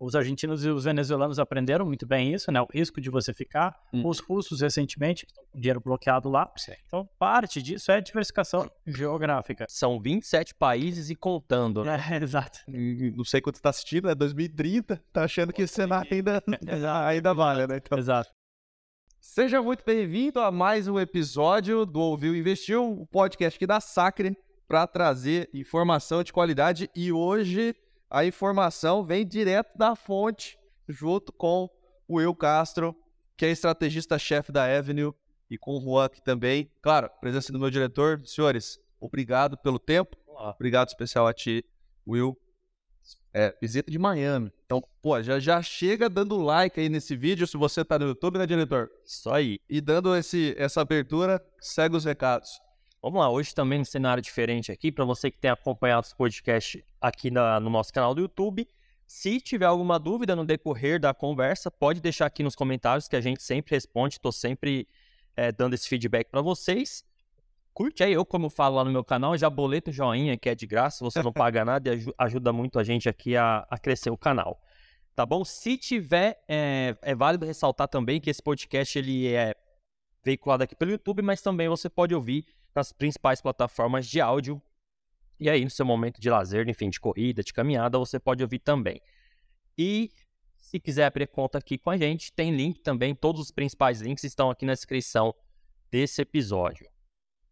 Os argentinos e os venezuelanos aprenderam muito bem isso, né? O risco de você ficar. Hum. Os russos, recentemente, estão com dinheiro bloqueado lá. Então, parte disso é diversificação geográfica. São 27 países e contando. né? É, exato. Hum, Não sei quanto tá assistindo, é 2030. Tá achando que esse cenário ainda, ainda vale, né? Então, Exato. Seja muito bem-vindo a mais um episódio do Ouviu Investiu, o podcast aqui da Sacre, para trazer informação de qualidade. E hoje a informação vem direto da fonte, junto com o Will Castro, que é estrategista-chefe da Avenue, e com o Juan aqui também. Claro, presença do meu diretor. Senhores, obrigado pelo tempo. Obrigado especial a ti, Will. É, visita de Miami. Então, pô, já, já chega dando like aí nesse vídeo, se você tá no YouTube, né, diretor? Isso aí. E dando esse, essa abertura, segue os recados. Vamos lá, hoje também um cenário diferente aqui, para você que tem acompanhado os podcasts aqui na- no nosso canal do YouTube. Se tiver alguma dúvida no decorrer da conversa, pode deixar aqui nos comentários que a gente sempre responde, estou sempre eh, dando esse feedback para vocês. Curte aí, eu como falo lá no meu canal, já boleta o joinha que é de graça, você não paga nada e aju- ajuda muito a gente aqui a, a crescer o canal. Tá bom? Se tiver, é, é válido ressaltar também que esse podcast ele é veiculado aqui pelo YouTube, mas também você pode ouvir nas principais plataformas de áudio. E aí, no seu momento de lazer, enfim, de corrida, de caminhada, você pode ouvir também. E se quiser abrir conta aqui com a gente, tem link também. Todos os principais links estão aqui na descrição desse episódio.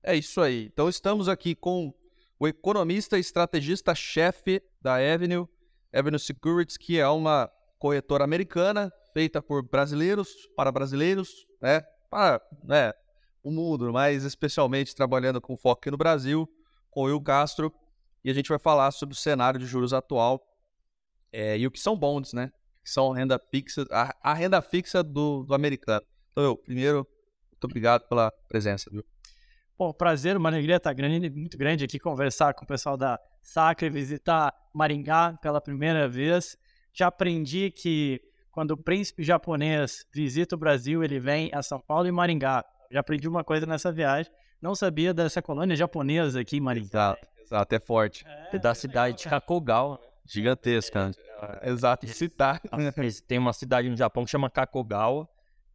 É isso aí. Então estamos aqui com o economista e estrategista-chefe da Avenue, Avenue Securities, que é uma corretora americana feita por brasileiros, para brasileiros, né? Para né, o mundo, mas especialmente trabalhando com foco aqui no Brasil, com o Will Castro. E a gente vai falar sobre o cenário de juros atual é, e o que são bonds, né? Que são renda fixa, a, a renda fixa do, do americano. Então, eu, primeiro, muito obrigado pela presença, viu? Pô, prazer, uma alegria estar grande, muito grande aqui conversar com o pessoal da Sacre, visitar Maringá pela primeira vez. Já aprendi que quando o príncipe japonês visita o Brasil, ele vem a São Paulo e Maringá. Já aprendi uma coisa nessa viagem. Não sabia dessa colônia japonesa aqui em Maringá. Exato, exato, é forte. É da cidade de Kakogawa. né? Gigantesca. Exato, citar. Eles- Tem uma cidade no Japão que chama Kakogawa.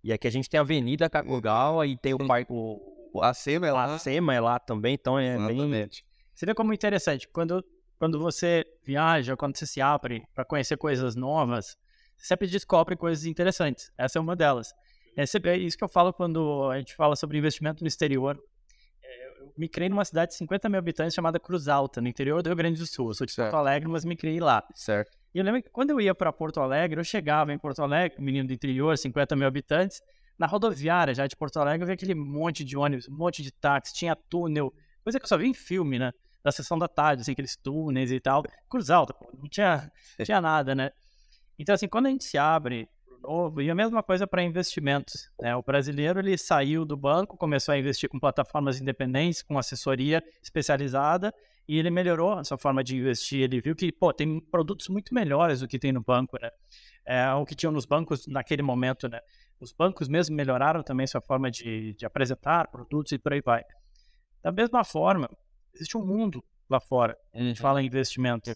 E aqui a gente tem a Avenida Kakogawa e tem o parque. O, A SEMA é lá. a SEMA é lá também, então é bem. Exatamente. Você vê como é interessante. Quando, quando você viaja, quando você se abre para conhecer coisas novas, você sempre descobre coisas interessantes. Essa é uma delas. É sempre- é isso que eu falo quando a gente fala sobre investimento no exterior. É, Eu me criei numa cidade de 50 mil habitantes chamada Cruz Alta, no interior do Rio Grande do Sul. Eu sou de Certo. Porto Alegre, mas me criei lá. Certo. E eu lembro que quando eu ia para Porto Alegre, eu chegava em Porto Alegre, menino do interior, 50 mil habitantes, na rodoviária já de Porto Alegre, eu via aquele monte de ônibus, um monte de táxi, tinha túnel, coisa que eu só vi em filme, né? Da sessão da tarde, assim, aqueles túneis e tal. Cruz Alta, pô, não tinha, não tinha nada, né? Então, assim, quando a gente se abre novo, e a mesma coisa para investimentos, né? O brasileiro, ele saiu do banco, começou a investir com plataformas independentes, com assessoria especializada, e ele melhorou a sua forma de investir. Ele viu que, pô, tem produtos muito melhores do que tem no banco, né? É, o que tinham nos bancos naquele momento, né? Os bancos mesmo melhoraram também sua forma de, de apresentar produtos e por aí vai. Da mesma forma, existe um mundo lá fora. A gente fala em investimento. É,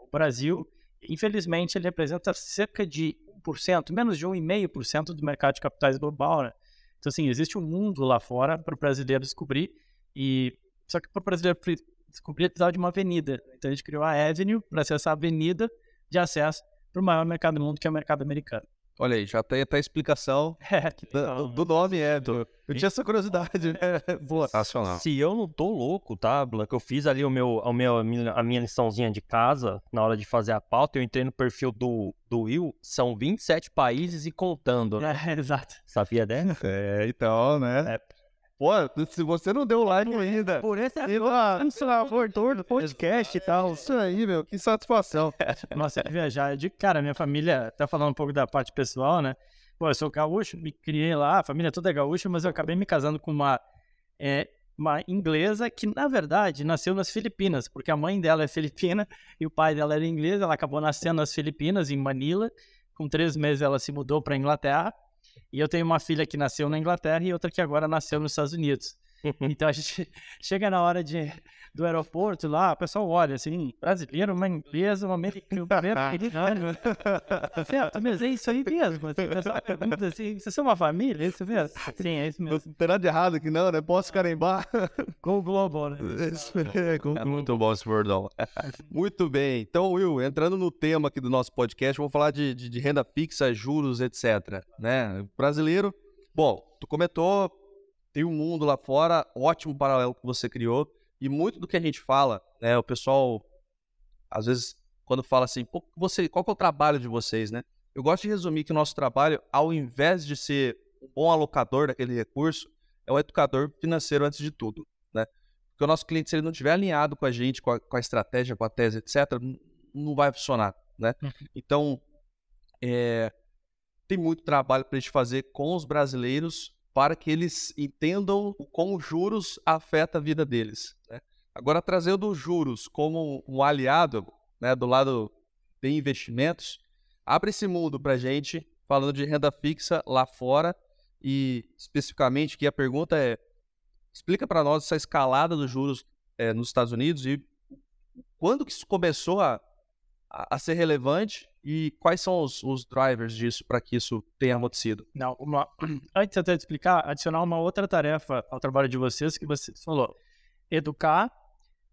o Brasil, infelizmente, ele representa cerca de 1%, menos de 1,5% do mercado de capitais global, né? Então, assim, existe um mundo lá fora para o brasileiro descobrir. E só que para o brasileiro descobrir, ele precisava de uma avenida. Então, a gente criou a Avenue para ser essa avenida de acesso para o maior mercado do mundo, que é o mercado americano. Olha aí, já tem até a explicação É, do, do nome, é. do- Eu tinha essa curiosidade, né? Boa. Sensacional. Se eu não tô louco, tá, Blanca? Eu fiz ali o meu, o meu, a, minha, a minha liçãozinha de casa na hora de fazer a pauta. Eu entrei no perfil do, do Will. São 27 países e contando. né? É, exato. Sabia dessa? É, então, né? É. Pô, se você não deu like ainda. Por esse é favor, do podcast e tal. Isso aí, meu, que satisfação. Nossa, eu viajar. De cara, minha família, tá falando um pouco da parte pessoal, né? Pô, eu sou gaúcho, me criei lá, a família toda é gaúcha, mas eu acabei me casando com uma, é, uma inglesa que, na verdade, nasceu nas Filipinas, porque a mãe dela é filipina e o pai dela era inglês. Ela acabou nascendo nas Filipinas, em Manila. Com três meses, ela se mudou para Inglaterra. E eu tenho uma filha que nasceu na Inglaterra e outra que agora nasceu nos Estados Unidos. Então a gente chega na hora de, do aeroporto lá, o pessoal olha assim, brasileiro, uma inglesa, um americano, americano. Certo, mas é isso aí mesmo. Assim, o pessoal pergunta assim, vocês são uma família? É isso mesmo? Sim, é isso mesmo. Não tem nada de errado aqui não, né? Posso carimbar? Go Global, né? Isso é, go- muito bom esse bordão. Muito bem. Então, Will, entrando no tema aqui do nosso podcast, vamos falar de, de- de renda fixa, juros, etc. Né? Brasileiro, bom, tu comentou, tem um mundo lá fora, ótimo paralelo que você criou, e muito do que a gente fala, né? O pessoal, às vezes, quando fala assim, você, qual que é o trabalho de vocês, né? Eu gosto de resumir que o nosso trabalho, ao invés de ser um bom alocador daquele recurso, é um educador financeiro antes de tudo, né? Porque o nosso cliente, se ele não estiver alinhado com a gente, com a, com a estratégia, com a tese, etc., não vai funcionar, né? Uhum. Então, é, tem muito trabalho para a gente fazer com os brasileiros para que eles entendam como os juros afeta a vida deles. né? Agora, trazendo os juros como um aliado né, do lado de investimentos, abre esse mundo para a gente, falando de renda fixa lá fora e especificamente que a pergunta é, explica para nós essa escalada dos juros eh, nos Estados Unidos e quando que isso começou a, a, a ser relevante e quais são os, os drivers disso para que isso tenha acontecido? Não, uma... antes até de explicar, adicionar uma outra tarefa ao trabalho de vocês que você falou. Educar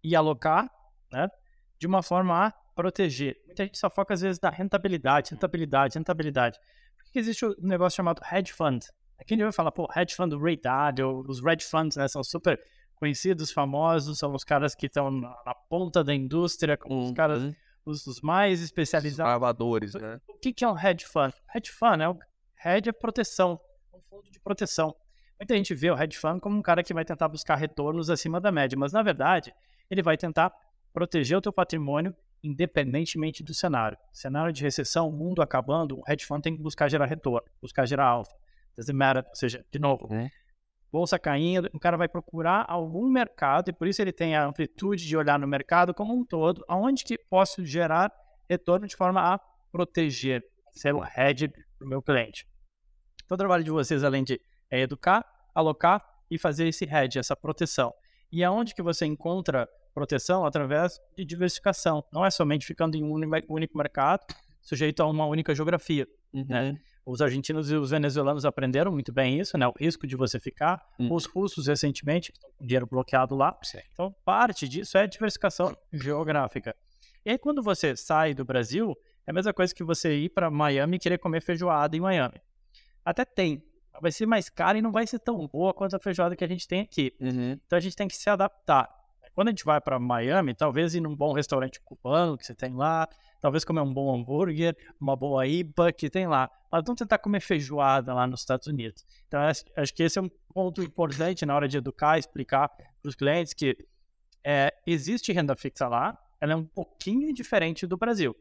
e alocar, né? De uma forma a proteger. Muita gente só foca às vezes na rentabilidade, rentabilidade, rentabilidade. Por que existe um negócio chamado hedge fund? Aqui a gente vai falar, pô, hedge fund, Dalio, os hedge funds, né? São super conhecidos, famosos, são os caras que estão na, na ponta da indústria, como os caras, os, os mais especializados. Gravadores, né? O que, que é um hedge fund? Hedge fund é o hedge é proteção, é um fundo de proteção. Muita gente vê o hedge fund como um cara que vai tentar buscar retornos acima da média, mas na verdade ele vai tentar proteger o teu patrimônio independentemente do cenário. Cenário de recessão, mundo acabando, o hedge fund tem que buscar gerar retorno, buscar gerar alfa. Doesn't matter, ou seja, de novo, Uhum. Bolsa caindo, o cara vai procurar algum mercado e por isso ele tem a amplitude de olhar no mercado como um todo, aonde que posso gerar retorno de forma a proteger, ser um hedge para o meu cliente. Então, o trabalho de vocês, além de é educar, alocar e fazer esse hedge, essa proteção. E aonde que você encontra proteção? Através de diversificação. Não é somente ficando em um único mercado, sujeito a uma única geografia. Né? Os argentinos e os venezuelanos aprenderam muito bem isso, né? O risco de você ficar. Uhum. Os russos, recentemente, que estão com dinheiro bloqueado lá. Então, parte disso é diversificação geográfica. E aí, quando você sai do Brasil, é a mesma coisa que você ir para Miami e querer comer feijoada em Miami. Até tem. Vai ser mais cara e não vai ser tão boa quanto a feijoada que a gente tem aqui. Uhum. Então a gente tem que se adaptar. Quando a gente vai para Miami, talvez ir num bom restaurante cubano que você tem lá, talvez comer um bom hambúrguer, uma boa IPA que tem lá. Mas não tentar comer feijoada lá nos Estados Unidos. Então acho, que esse é um ponto importante na hora de educar, explicar para os clientes que é, existe renda fixa lá, ela é um pouquinho diferente do Brasil.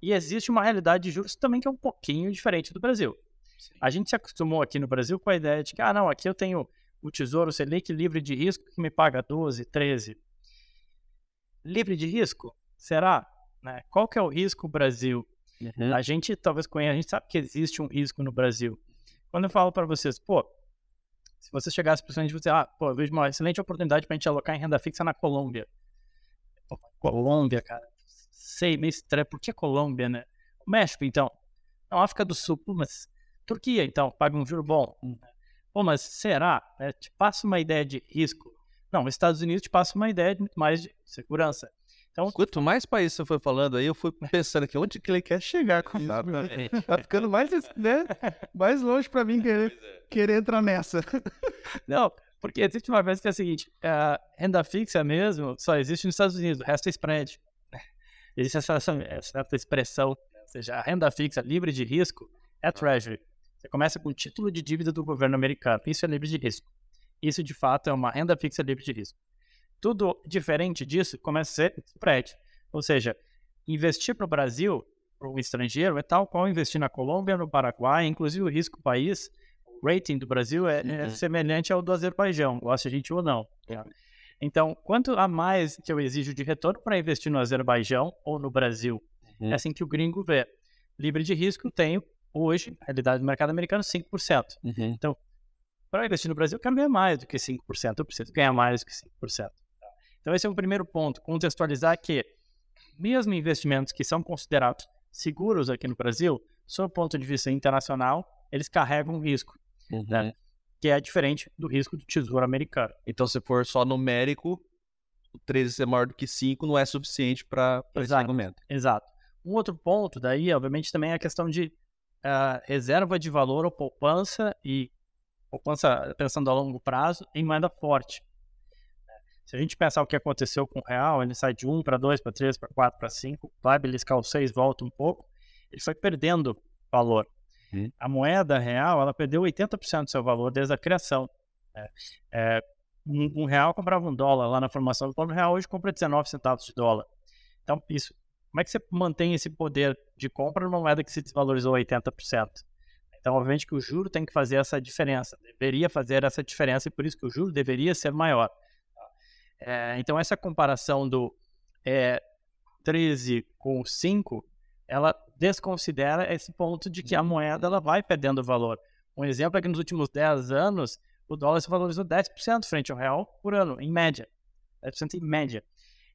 E existe uma realidade de juros também que é um pouquinho diferente do Brasil. A gente se acostumou aqui no Brasil com a ideia de que, ah, não, aqui eu tenho o Tesouro Selic livre de risco que me paga 12, 13. Livre de risco? Será? Né? Qual que é o risco Brasil? Uhum. A gente talvez conheça, a gente sabe que existe um risco no Brasil. Quando eu falo para vocês, pô, se você chegasse para o cliente e você, ah, pô, eu vejo uma excelente oportunidade para a gente alocar em renda fixa na Colômbia. Pô, Colômbia, cara, sei, meio estranho. Por que Colômbia, né? O México, então. Não, África do Sul, mas Turquia, então, paga um juro bom. Pô, mas será? É, te passa uma ideia de risco. Não, os Estados Unidos te passa uma ideia de muito mais de segurança. Então, Quanto mais países você foi falando aí, eu fui pensando aqui, onde que ele quer chegar com isso? Tá ficando mais, né, mais longe pra mim querer, querer entrar nessa. Não, porque existe uma coisa que é a seguinte: a renda fixa mesmo só existe nos Estados Unidos, o resto é spread. Existe essa, essa, essa expressão, ou seja, a renda fixa livre de risco é Treasury. Você começa com o título de dívida do governo americano, isso é livre de risco. Isso de fato é uma renda fixa livre de risco. Tudo diferente disso começa a ser spread. Ou seja, investir para o Brasil, para o estrangeiro, é tal qual investir na Colômbia, no Paraguai, inclusive o risco país o rating do Brasil é, é Uhum. semelhante ao do Azerbaijão, gosta a gente ou não. Então, quanto a mais que eu exijo de retorno para investir no Azerbaijão ou no Brasil, Uhum. é assim que o gringo vê. Livre de risco, tenho hoje, realidade do mercado americano, 5%. Uhum. para investir no Brasil, eu quero ganhar mais do que 5%, eu preciso ganhar mais do que 5%. Então, esse é o primeiro ponto, contextualizar que, mesmo investimentos que são considerados seguros aqui no Brasil, sob o ponto de vista internacional, eles carregam risco, Uhum. né? que é diferente do risco do tesouro americano. Então, se for só numérico, o 13 ser maior do que 5 não é suficiente para esse argumento. Exato. Um outro ponto daí, obviamente, também é a questão de ah, reserva de valor ou poupança e poupança pensando a longo prazo em moeda forte. Se a gente pensar o que aconteceu com o real, ele sai de 1 para 2, para 3, para 4, para 5, vai beliscar o 6, volta um pouco, ele foi perdendo valor. Uhum. A moeda real, ela perdeu 80% do seu valor desde a criação. né? É, um, um real comprava um dólar lá na formação do plano real, hoje compra 19 centavos de dólar. Então, isso, como é que você mantém esse poder de compra numa moeda que se desvalorizou 80%? Então, obviamente que o juro tem que fazer essa diferença, deveria fazer essa diferença e por isso que o juro deveria ser maior. É, então, essa comparação do é, 13 com 5, ela desconsidera esse ponto de que a moeda ela vai perdendo valor. Um exemplo é que nos últimos 10 anos, o dólar se valorizou 10% frente ao real por ano, em média. 10% em média.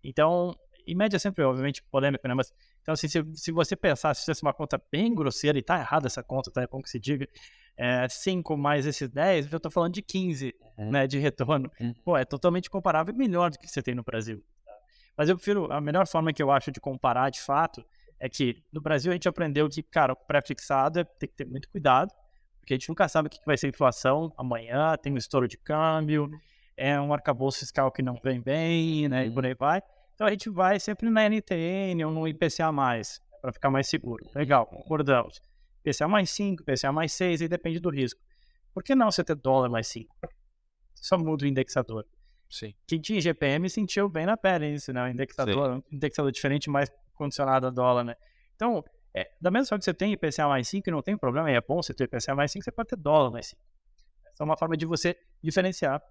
Então, em média sempre, obviamente, polêmico, né? Mas, então, assim, se, se você pensar, se fizesse uma conta bem grosseira, e tá errada essa conta, tá? É bom que se diga, é, 5 mais esses 10, eu tô falando de 15, Uhum. né, de retorno. Uhum. Pô, é totalmente comparável e melhor do que você tem no Brasil. tá? Mas eu prefiro, a melhor forma que eu acho de comparar, de fato, é que no Brasil a gente aprendeu que, cara, o pré-fixado é, tem que ter muito cuidado, porque a gente nunca sabe o que vai ser a inflação amanhã, tem um estouro de câmbio, é um arcabouço fiscal que não vem bem, né, e por aí vai. Então a gente vai sempre na NTN ou no IPCA+, para ficar mais seguro. Legal, concordamos. IPCA mais 5, IPCA mais 6, aí depende do risco. Por que não você ter dólar mais 5? Só muda o indexador. Sim. Quem tinha GPM sentiu bem na pele isso, né? O indexador, um indexador diferente, mais condicionado a dólar, né? Então, é, da mesma forma que você tem IPCA mais 5 e não tem problema, e é bom você ter IPCA mais 5, você pode ter dólar mais 5. Essa é uma forma de você diferenciar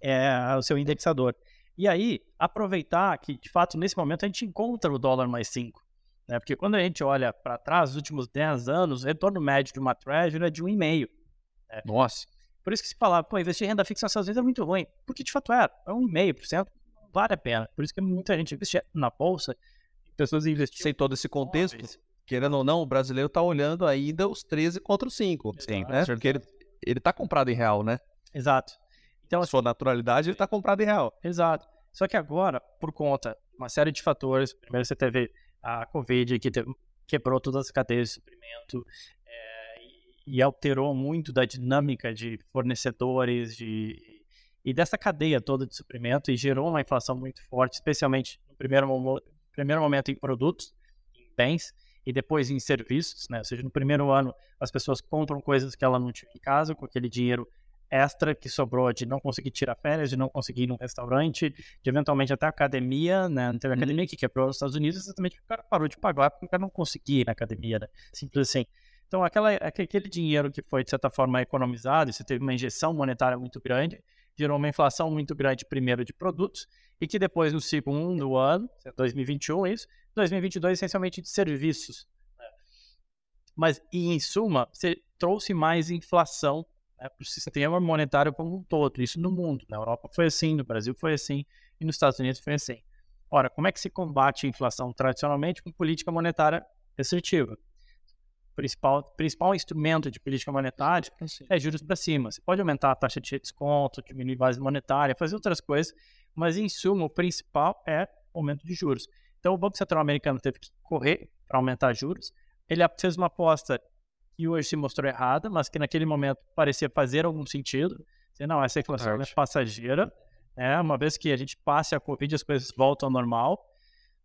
é, o seu indexador. E aí, aproveitar que, de fato, nesse momento a gente encontra o dólar mais 5. Né? Porque quando a gente olha para trás, os últimos 10 anos, o retorno médio de uma Treasury é de 1,5. Nossa. Por isso que se fala, pô, investir em renda fixa Estados Unidos é muito ruim. Porque de fato é, é 1,5%, não vale a pena. Por isso que muita gente investe na bolsa, pessoas investiam. Sem todo esse contexto, querendo ou não, o brasileiro tá olhando ainda os 13 contra os 5. Sim, né? Porque ele, ele tá comprado em real, né? Exato. Então, sua naturalidade, ele tá comprado em real. Exato. Só que agora, por conta de uma série de fatores, primeiro você teve a Covid que teve- quebrou todas as cadeias de suprimento é, e, alterou muito da dinâmica de fornecedores de, e dessa cadeia toda de suprimento e gerou uma inflação muito forte, especialmente no primeiro, primeiro momento em produtos, em bens e depois em serviços, né? Ou seja, no primeiro ano as pessoas compram coisas que ela não tinha em casa com aquele dinheiro extra que sobrou de não conseguir tirar férias, de não conseguir ir num restaurante, de eventualmente até academia, né? Teve Uhum. academia que quebrou nos Estados Unidos exatamente porque o cara parou de pagar porque o cara não conseguia ir na academia, né? Simples assim. Então, aquela, aquele dinheiro que foi, de certa forma, economizado, você teve uma injeção monetária muito grande, gerou uma inflação muito grande, primeiro, de produtos, e que depois, no segundo ano, 2021, isso, 2022, essencialmente de serviços. né? Mas, e, em suma, você trouxe mais inflação né, para o sistema monetário como um todo, isso no mundo. Na Europa foi assim, no Brasil foi assim, e nos Estados Unidos foi assim. Ora, como é que se combate a inflação tradicionalmente com política monetária restritiva? Principal, principal instrumento de política monetária é juros para cima. Você pode aumentar a taxa de desconto, diminuir base monetária, fazer outras coisas, mas em suma, o principal é aumento de juros. Então, o Banco Central americano teve que correr para aumentar juros. Ele fez uma aposta que hoje se mostrou errada, mas que naquele momento parecia fazer algum sentido. Dizer, não, essa inflação é passageira. Né? Uma vez que a gente passe a Covid, as coisas voltam ao normal.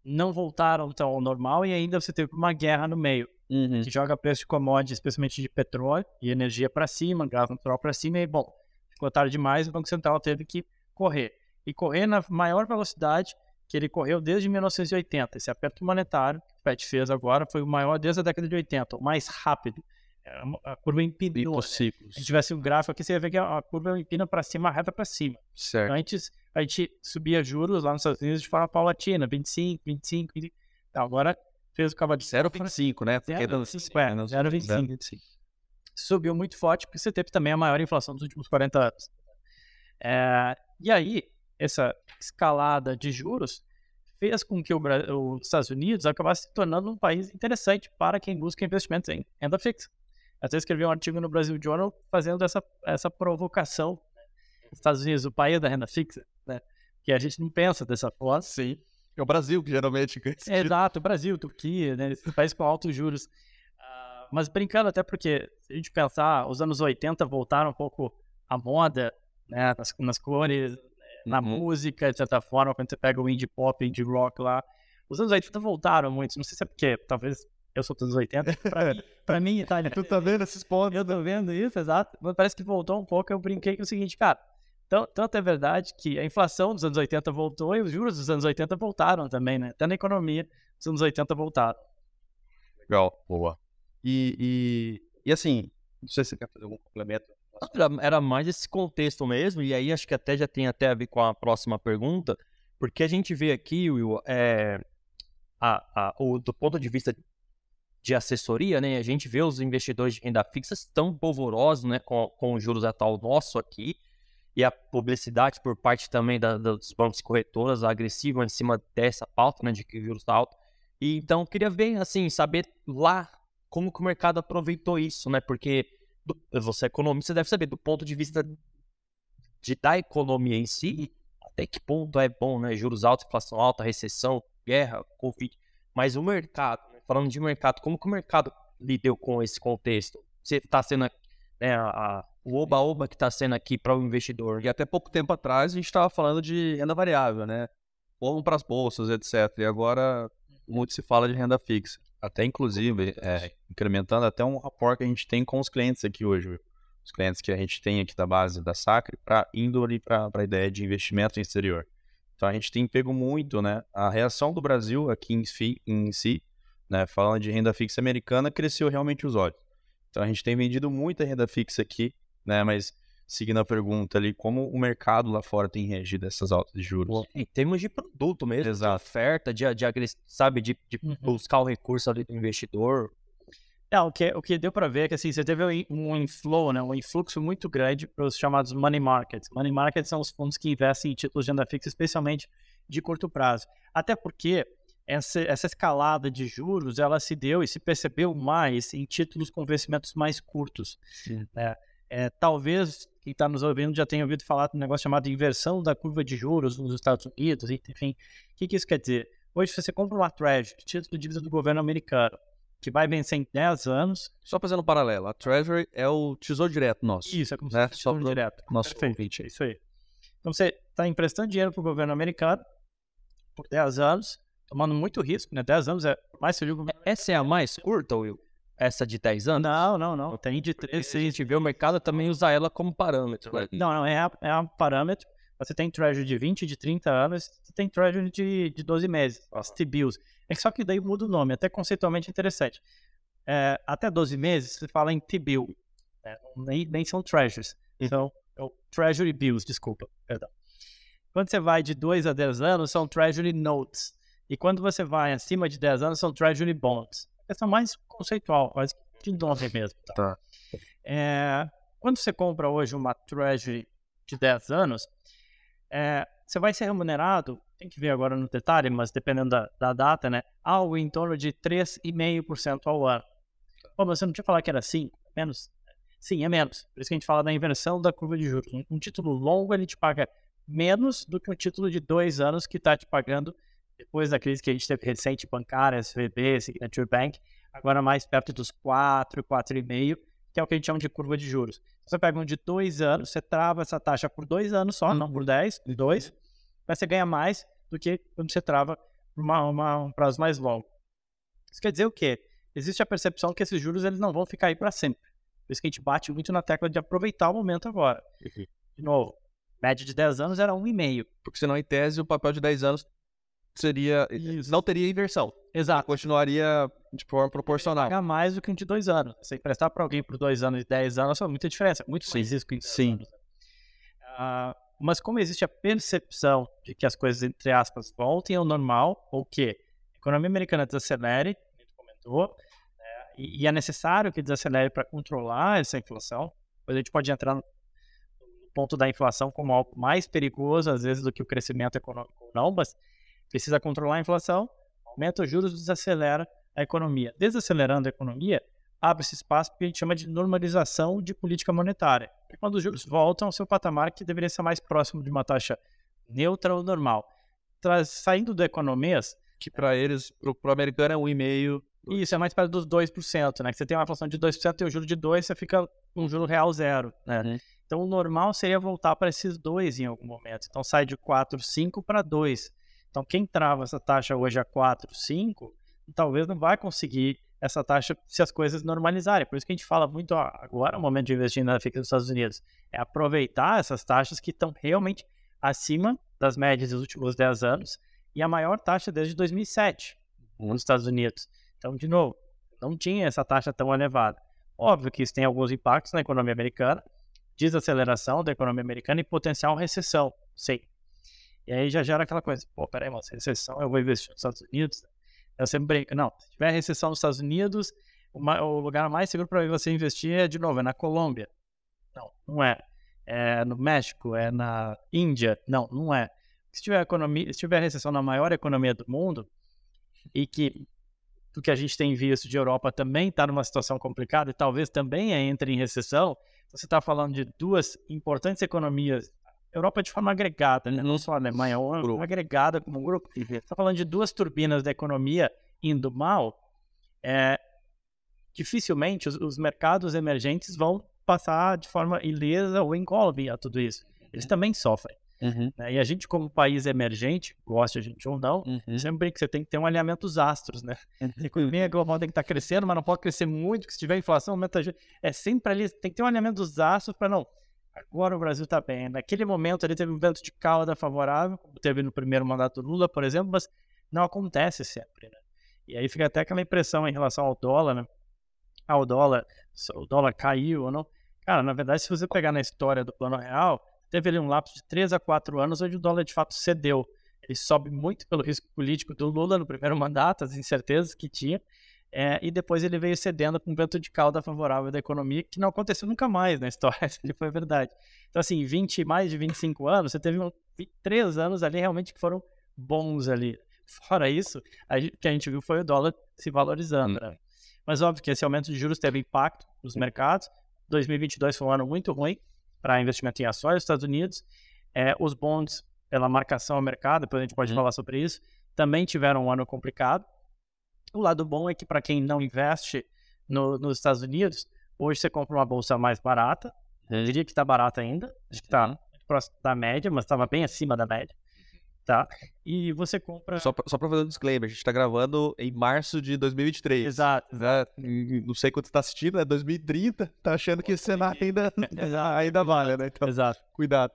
Não voltaram tão ao normal e ainda você teve uma guerra no meio Uhum. que joga preço de commodities, especialmente de petróleo e energia para cima, gás natural para cima, e bom, ficou tarde demais, o Banco Central teve que correr. E correr na maior velocidade que ele correu desde 1980. Esse aperto monetário que o FED fez agora foi o maior desde a década de 80, o mais rápido. É A curva empinou. né? Se tivesse um gráfico aqui, você ia ver que a a curva empina para cima, a reta para cima. Certo. Antes, a gente subia juros lá nos Estados Unidos de forma paulatina, 25, 25, 25. Então, agora fez o cavalo de 0,25, né? Porque ainda- 0,25, é, ainda- 0,25. 0,25. subiu muito forte porque você teve também a maior inflação dos últimos 40 anos. É, e aí, essa escalada de juros fez com que o, os Estados Unidos acabasse se tornando um país interessante para quem busca investimentos em renda fixa. Até escrevi um artigo no Brasil Journal fazendo essa, essa provocação. Né? Estados Unidos, o país da renda fixa, né? que a gente não pensa dessa forma. Sim. É o Brasil que geralmente ganha é, Exato, Brasil, Turquia, né? Países com altos juros. Uh, mas brincando até porque, se a gente pensar, os anos 80 voltaram um pouco à moda, né? Nas, nas cores, na uhum. música, de certa forma, quando você pega o indie pop, indie rock lá. Os anos 80 voltaram muito, não sei se é porque, talvez eu sou dos anos 80, pra mim, pra mim Itália. tu tá vendo esses pontos? Eu tô vendo isso, exato. Mas parece que voltou um pouco, eu brinquei com o seguinte, cara, tanto é verdade que a inflação dos anos 80 voltou e os juros dos anos 80 voltaram também, né? Até na economia, os anos 80 voltaram. Legal, boa. E, e, e assim, não sei se você quer fazer algum complemento. Era, era, mais esse contexto mesmo, e aí acho que até já tem até a ver com a próxima pergunta, porque a gente vê aqui, Will, é, a, a, o, do ponto de vista de assessoria, né, a gente vê os investidores de renda fixa tão polvorosos né, com, com os juros atual nosso aqui, e a publicidade por parte também da, dos bancos corretoras agressiva em cima dessa pauta, né, de que o juros está alto. E então queria ver, assim, saber lá como que o mercado aproveitou isso, né? Porque do, você é economista, deve saber do ponto de vista de da economia em si, até que ponto é bom, né? Juros altos, inflação alta, recessão, guerra, covid. Mas o mercado? Falando de mercado, como que o mercado lidou com esse contexto? Você está sendo né, a, o oba-oba que está sendo aqui para o investidor. E até pouco tempo atrás a gente estava falando de renda variável, né? Como para as bolsas, etc. E agora muito se fala de renda fixa. Até inclusive, é, incrementando até um rapport que a gente tem com os clientes aqui hoje. Os clientes que a gente tem aqui da base da Sacre, para indo ali para a ideia de investimento exterior. Então a gente tem pego muito, né? A reação do Brasil aqui em si, em si né? Falando de renda fixa americana, cresceu realmente os olhos. Então a gente tem vendido muita renda fixa aqui né? Mas seguindo a pergunta ali, como o mercado lá fora tem reagido a essas altas de juros? Em termos de produto mesmo, Exato. de oferta, de, de sabe, de, de uhum. buscar o recurso ali do investidor. É, o que, o que deu para ver é que assim, você teve um inflow, né, um influxo muito grande para os chamados money markets. Money markets são os fundos que investem em títulos de renda fixa, especialmente de curto prazo. Até porque essa, essa escalada de juros, ela se deu e se percebeu mais em títulos com vencimentos mais curtos. Né? É, talvez quem está nos ouvindo já tenha ouvido falar de um negócio chamado inversão da curva de juros nos Estados Unidos, enfim. O que, que isso quer dizer? Hoje, você compra uma Treasury, título de dívida do governo americano, que vai vencer em 10 anos. Só fazendo um paralelo, a Treasury é o tesouro direto nosso. Isso, é como né? se fosse tesouro direto. Nosso convite. É isso aí. Então, você está emprestando dinheiro para o governo americano por 10 anos, tomando muito risco, né? 10 anos é mais seguro. Essa é a mais curta, Will? essa de 10 anos? Não, não, não. Tem de 13. Se a gente vê o mercado também usa ela como parâmetro. Né? Não, não, é, é um parâmetro. Você tem treasury de 20, de 30 anos, você tem treasury de, de 12 meses, as T-bills. É só que daí muda o nome, até conceitualmente interessante. É, até 12 meses, você fala em T-bill. É, nem, nem são treasuries. Então, é o treasury bills, desculpa, perdão. Quando você vai de 2 a 10 anos, são treasury notes. E quando você vai acima de 10 anos, são treasury bonds questão mais conceitual, mais de nome mesmo. Tá? tá. É, quando você compra hoje uma Treasury de 10 anos, é, você vai ser remunerado, tem que ver agora no detalhe, mas dependendo da, da data, né? Algo em torno de 3,5% ao ano. Pô, mas você não tinha falado que era 5? Menos? Sim, é menos. Por isso que a gente fala da inversão da curva de juros. Um, um título longo, ele te paga menos do que um título de dois anos que está te pagando depois da crise que a gente teve recente, bancária, SVB, Signature Bank, agora mais perto dos 4, 4,5, que é o que a gente chama de curva de juros. Você pega um de dois anos, você trava essa taxa por dois anos só, não por 10, de dois, mas você ganha mais do que quando você trava por uma, uma, um prazo mais longo. Isso quer dizer o quê? Existe a percepção que esses juros eles não vão ficar aí para sempre. Por isso que a gente bate muito na tecla de aproveitar o momento agora. Uhum. De novo, média de 10 anos era 1,5. Porque senão, em tese, o papel de 10 anos seria. Isso. Não teria inversão. Exato. Continuaria de forma proporcional. Pagar mais do que um de dois anos. Você emprestar para alguém por dois anos e dez anos, faz muita diferença. Muito Sim. mais risco em Sim. Anos. Uh, mas como existe a percepção de que as coisas, entre aspas, voltem ao normal, ou que a economia americana desacelere, gente comentou, né, e, e é necessário que desacelere para controlar essa inflação. Depois a gente pode entrar no ponto da inflação como algo mais perigoso, às vezes, do que o crescimento econômico não, mas precisa controlar a inflação, aumenta os juros, desacelera a economia. Desacelerando a economia, abre-se espaço para a gente chama de normalização de política monetária. É quando os juros voltam ao seu patamar que deveria ser mais próximo de uma taxa neutra ou normal. Traz, saindo do economês... Que para eles, para o americano é 1,5%. Isso, é mais perto dos 2%, né? Que você tem uma inflação de 2% e o juro de 2%, você fica com um juro real zero, né? Uhum. Então, o normal seria voltar para esses dois em algum momento. Então, sai de 4, 5 para 2. Então, quem trava essa taxa hoje a 4, 5, talvez não vai conseguir essa taxa se as coisas normalizarem. Por isso que a gente fala muito, ó, agora é o momento de investir na fixa dos Estados Unidos. É aproveitar essas taxas que estão realmente acima das médias dos últimos 10 anos e a maior taxa desde 2007 nos Estados Unidos. Então, de novo, não tinha essa taxa tão elevada. Óbvio que isso tem alguns impactos na economia americana, desaceleração da economia americana e potencial recessão, sim. E aí já gera aquela coisa, pô, peraí, mas recessão, eu vou investir nos Estados Unidos? Eu sempre brinco, não, se tiver recessão nos Estados Unidos, o lugar mais seguro para você investir é, de novo, é na Colômbia. Não, não é. É no México, é na Índia. Não, não é. Se tiver, economia, se tiver recessão na maior economia do mundo, e que do que a gente tem visto de Europa também está numa situação complicada e talvez também entre em recessão, você está falando de duas importantes economias Europa de forma agregada, né? não só a Alemanha, uma grupo. agregada como um grupo. Está falando de duas turbinas da economia indo mal, é, dificilmente os, os, mercados emergentes vão passar de forma ilesa ou incólume a tudo isso. Eles uhum. também sofrem. Uhum. Né? E a gente, como país emergente, gosta a gente ou não, uhum. sempre que você tem que ter um alinhamento dos astros, né? Uhum. A economia global tem que estar tá crescendo, mas não pode crescer muito, porque se tiver inflação, aumenta. É sempre ali, tem que ter um alinhamento dos astros para não Agora o Brasil está bem. Naquele momento ele teve um vento de cauda favorável, como teve no primeiro mandato do Lula, por exemplo, mas não acontece sempre. Né? E aí fica até aquela impressão em relação ao dólar, né? Ah, o dólar, o dólar caiu ou não. Cara, na verdade, se você pegar na história do plano real, teve ali um lapso de 3 a 4 anos onde o dólar de fato cedeu. Ele sobe muito pelo risco político do Lula no primeiro mandato, as incertezas que tinha, é, e depois ele veio cedendo com um vento de cauda favorável da economia, que não aconteceu nunca mais na história, se foi verdade. Então, assim, 20, mais de 25 anos, você teve um, 3 anos ali realmente que foram bons ali. Fora isso, o que a gente viu foi o dólar se valorizando. Né? Mas óbvio que esse aumento de juros teve impacto nos mercados. 2022 foi um ano muito ruim para investimento em ações dos Estados Unidos. É, os bonds, pela marcação ao mercado, depois a gente pode uhum. falar sobre isso, também tiveram um ano complicado. O lado bom é que para quem não investe no, nos Estados Unidos, hoje você compra uma bolsa mais barata. Eu diria que está barata ainda, acho que está uhum. próximo da média, mas estava bem acima da média. Tá? E você compra. Só, só para fazer um disclaimer, a gente está gravando em março de 2023. Exato. Né? Não sei quando você está assistindo, é 2030, tá achando que esse cenário ainda, ainda vale, né? Então, Exato. cuidado.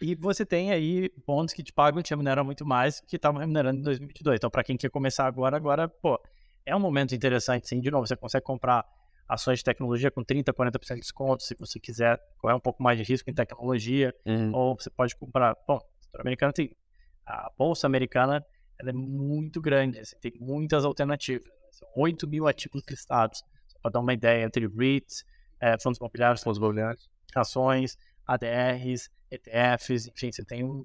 E você tem aí pontos que te pagam e te remuneram muito mais que estavam remunerando em 2022. Então, para quem quer começar agora, agora, pô, é um momento interessante, sim. De novo, você consegue comprar ações de tecnologia com 30%, 40% de desconto, se você quiser correr um pouco mais de risco em tecnologia. Uhum. Ou você pode comprar. Bom, americano tem. A bolsa americana ela é muito grande, assim, tem muitas alternativas. São 8 mil ativos listados. Para dar uma ideia, entre REITs, é, fundos imobiliários, fundos imobiliários, ações, ADRs, ETFs, enfim, você tem um,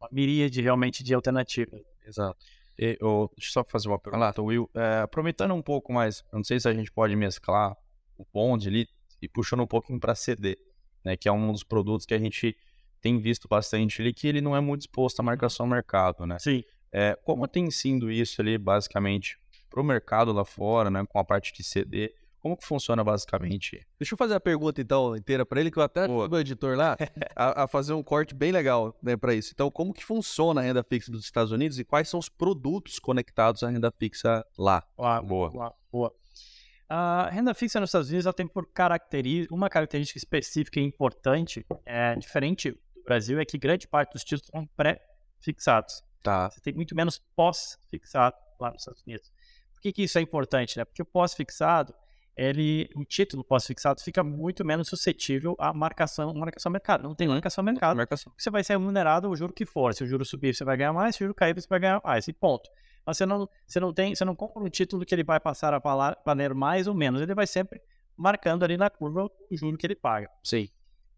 uma miríade realmente de alternativas. Exato. E, oh, deixa eu só fazer uma pergunta, Will. É, aproveitando um pouco mais, não sei se a gente pode mesclar o bond ali e puxando um pouquinho para CD, né, que é um dos produtos que a gente tem visto bastante ali, que ele não é muito exposto à marcação ao mercado, né? Sim. É, como tem sido isso ali, basicamente, para o mercado lá fora, né, com a parte de CD, como que funciona basicamente? Deixa eu fazer a pergunta então inteira para ele, que eu até o meu editor lá a, a, fazer um corte bem legal né, para isso. Então, como que funciona a renda fixa dos Estados Unidos e quais são os produtos conectados à renda fixa lá? Ah, boa. boa. boa. A renda fixa nos Estados Unidos ela tem por característica, uma característica específica e importante, é, diferente do Brasil, é que grande parte dos títulos são pré-fixados. Tá. Você tem muito menos pós-fixado lá nos Estados Unidos. Por que, que isso é importante? Né? Porque o pós-fixado ele, o título pós-fixado fica muito menos suscetível à marcação, marcação mercado. Não tem marcação mercado. Marcação. Você vai ser remunerado o juro que for. Se o juro subir, você vai ganhar mais. Se o juro cair, você vai ganhar mais. E ponto. Mas você não, você não tem, você não compra um título que ele vai passar a valer mais ou menos. Ele vai sempre marcando ali na curva o juro que ele paga. Sim.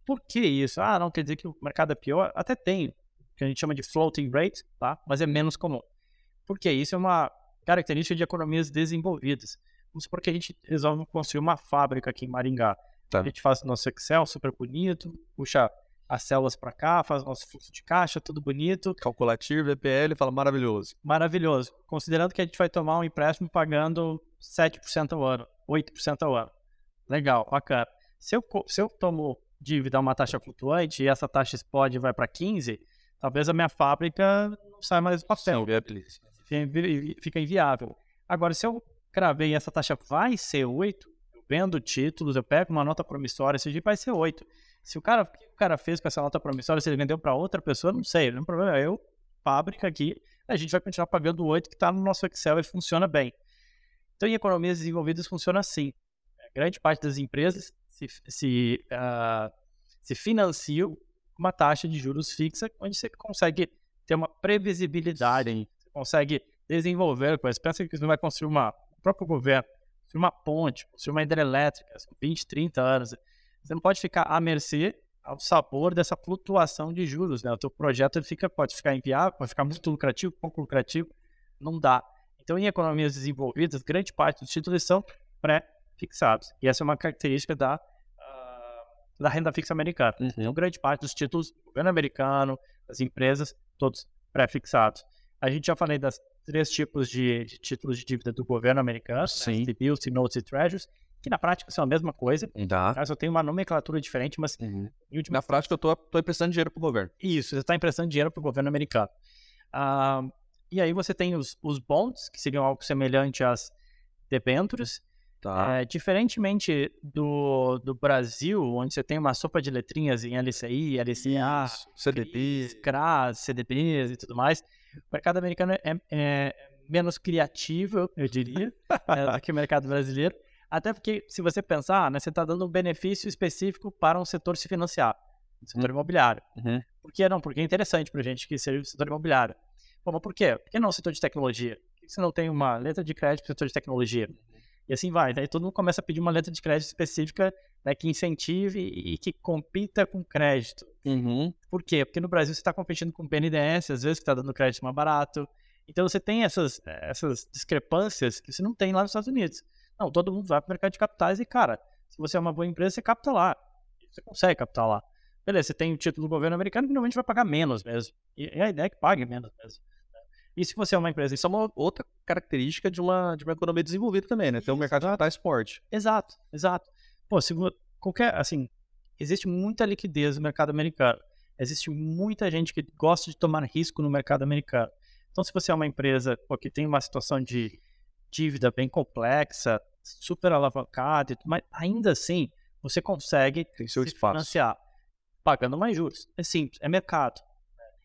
Por que isso? Ah, não quer dizer que o mercado é pior? Até tem, o que a gente chama de floating rate, tá? Mas é menos comum. Porque isso é uma característica de economias desenvolvidas. Vamos supor que a gente resolve construir uma fábrica aqui em Maringá. Tá. A gente faz nosso Excel super bonito, puxa as células para cá, faz nosso fluxo de caixa, tudo bonito. Calculativo, VPL, fala maravilhoso. Maravilhoso. Considerando que a gente vai tomar um empréstimo pagando 7% ao ano, 8% ao ano. Legal, bacana. Se eu, se eu tomo dívida a uma taxa flutuante e essa taxa explode e vai para 15, talvez a minha fábrica não saia mais do papel. Fica inviável. Agora, se eu cravei essa taxa vai ser 8, eu vendo títulos, eu pego uma nota promissória, esse dia vai ser 8. Se o cara, o que o cara fez com essa nota promissória, se ele vendeu para outra pessoa, não sei, não é problema. Eu, fábrica aqui, a gente vai continuar pagando o 8 que está no nosso Excel e funciona bem. Então, em economias desenvolvidas, funciona assim. A grande parte das empresas se, se, uh, se financiam com uma taxa de juros fixa, onde você consegue ter uma previsibilidade, você consegue desenvolver coisas. Pensa que você vai construir uma, próprio governo, construir uma ponte, construir uma hidrelétrica, 20, 30 anos. Você não pode ficar à mercê ao sabor dessa flutuação de juros, né? O teu projeto ele fica, pode ficar inviável, pode ficar muito lucrativo, pouco lucrativo, não dá. Então, em economias desenvolvidas, grande parte dos títulos são pré-fixados. E essa é uma característica da, uh, da renda fixa americana. Uhum. Então, grande parte dos títulos do governo americano, das empresas, todos pré-fixados. A gente já falei das três tipos de, de títulos de dívida do governo americano, Sim. Né? T-bills, T-notes e treasuries que na prática são a mesma coisa. Tá. Tá? Só tem uma nomenclatura diferente, mas Uhum. última Na prática, eu tô emprestando dinheiro pro governo. isso, você está emprestando dinheiro para o governo americano. Ah, e aí você tem os, os bonds, que seriam algo semelhante às debêntures. Tá. É, diferentemente do, do Brasil, onde você tem uma sopa de letrinhas em LCI, LCA, CDB. CRAS, CDBs e tudo mais, o mercado americano é, é menos criativo, eu diria, é, do que o mercado brasileiro. Até porque, se você pensar, né, você está dando um benefício específico para um setor se financiar, o setor imobiliário. Uhum. Por que não? Porque é interessante para a gente que seja o setor imobiliário. Bom, mas por quê? Por que não o setor de tecnologia? Por que você não tem uma letra de crédito para o setor de tecnologia? E assim vai. Daí todo mundo começa a pedir uma letra de crédito específica né, que incentive e que compita com crédito. Uhum. Por quê? Porque no Brasil você está competindo com o BNDES, às vezes que está dando crédito mais barato. Então você tem essas, essas discrepâncias que você não tem lá nos Estados Unidos. Não, todo mundo vai para o mercado de capitais e, cara, se você é uma boa empresa, você capta lá. Você consegue captar lá. Beleza, você tem o título do governo americano que normalmente vai pagar menos mesmo. E, e a ideia é que pague menos mesmo. E se você é uma empresa. Isso é uma outra característica de uma, de uma economia desenvolvida também, né? Tem um mercado de capitais forte. Exato, exato. Pô, se vo- qualquer. Assim, existe muita liquidez no mercado americano. Existe muita gente que gosta de tomar risco no mercado americano. Então, se você é uma empresa pô, que tem uma situação de dívida bem complexa, super alavancada, mais, ainda assim, você consegue Tem seu se espaço. financiar pagando mais juros. É simples, é mercado.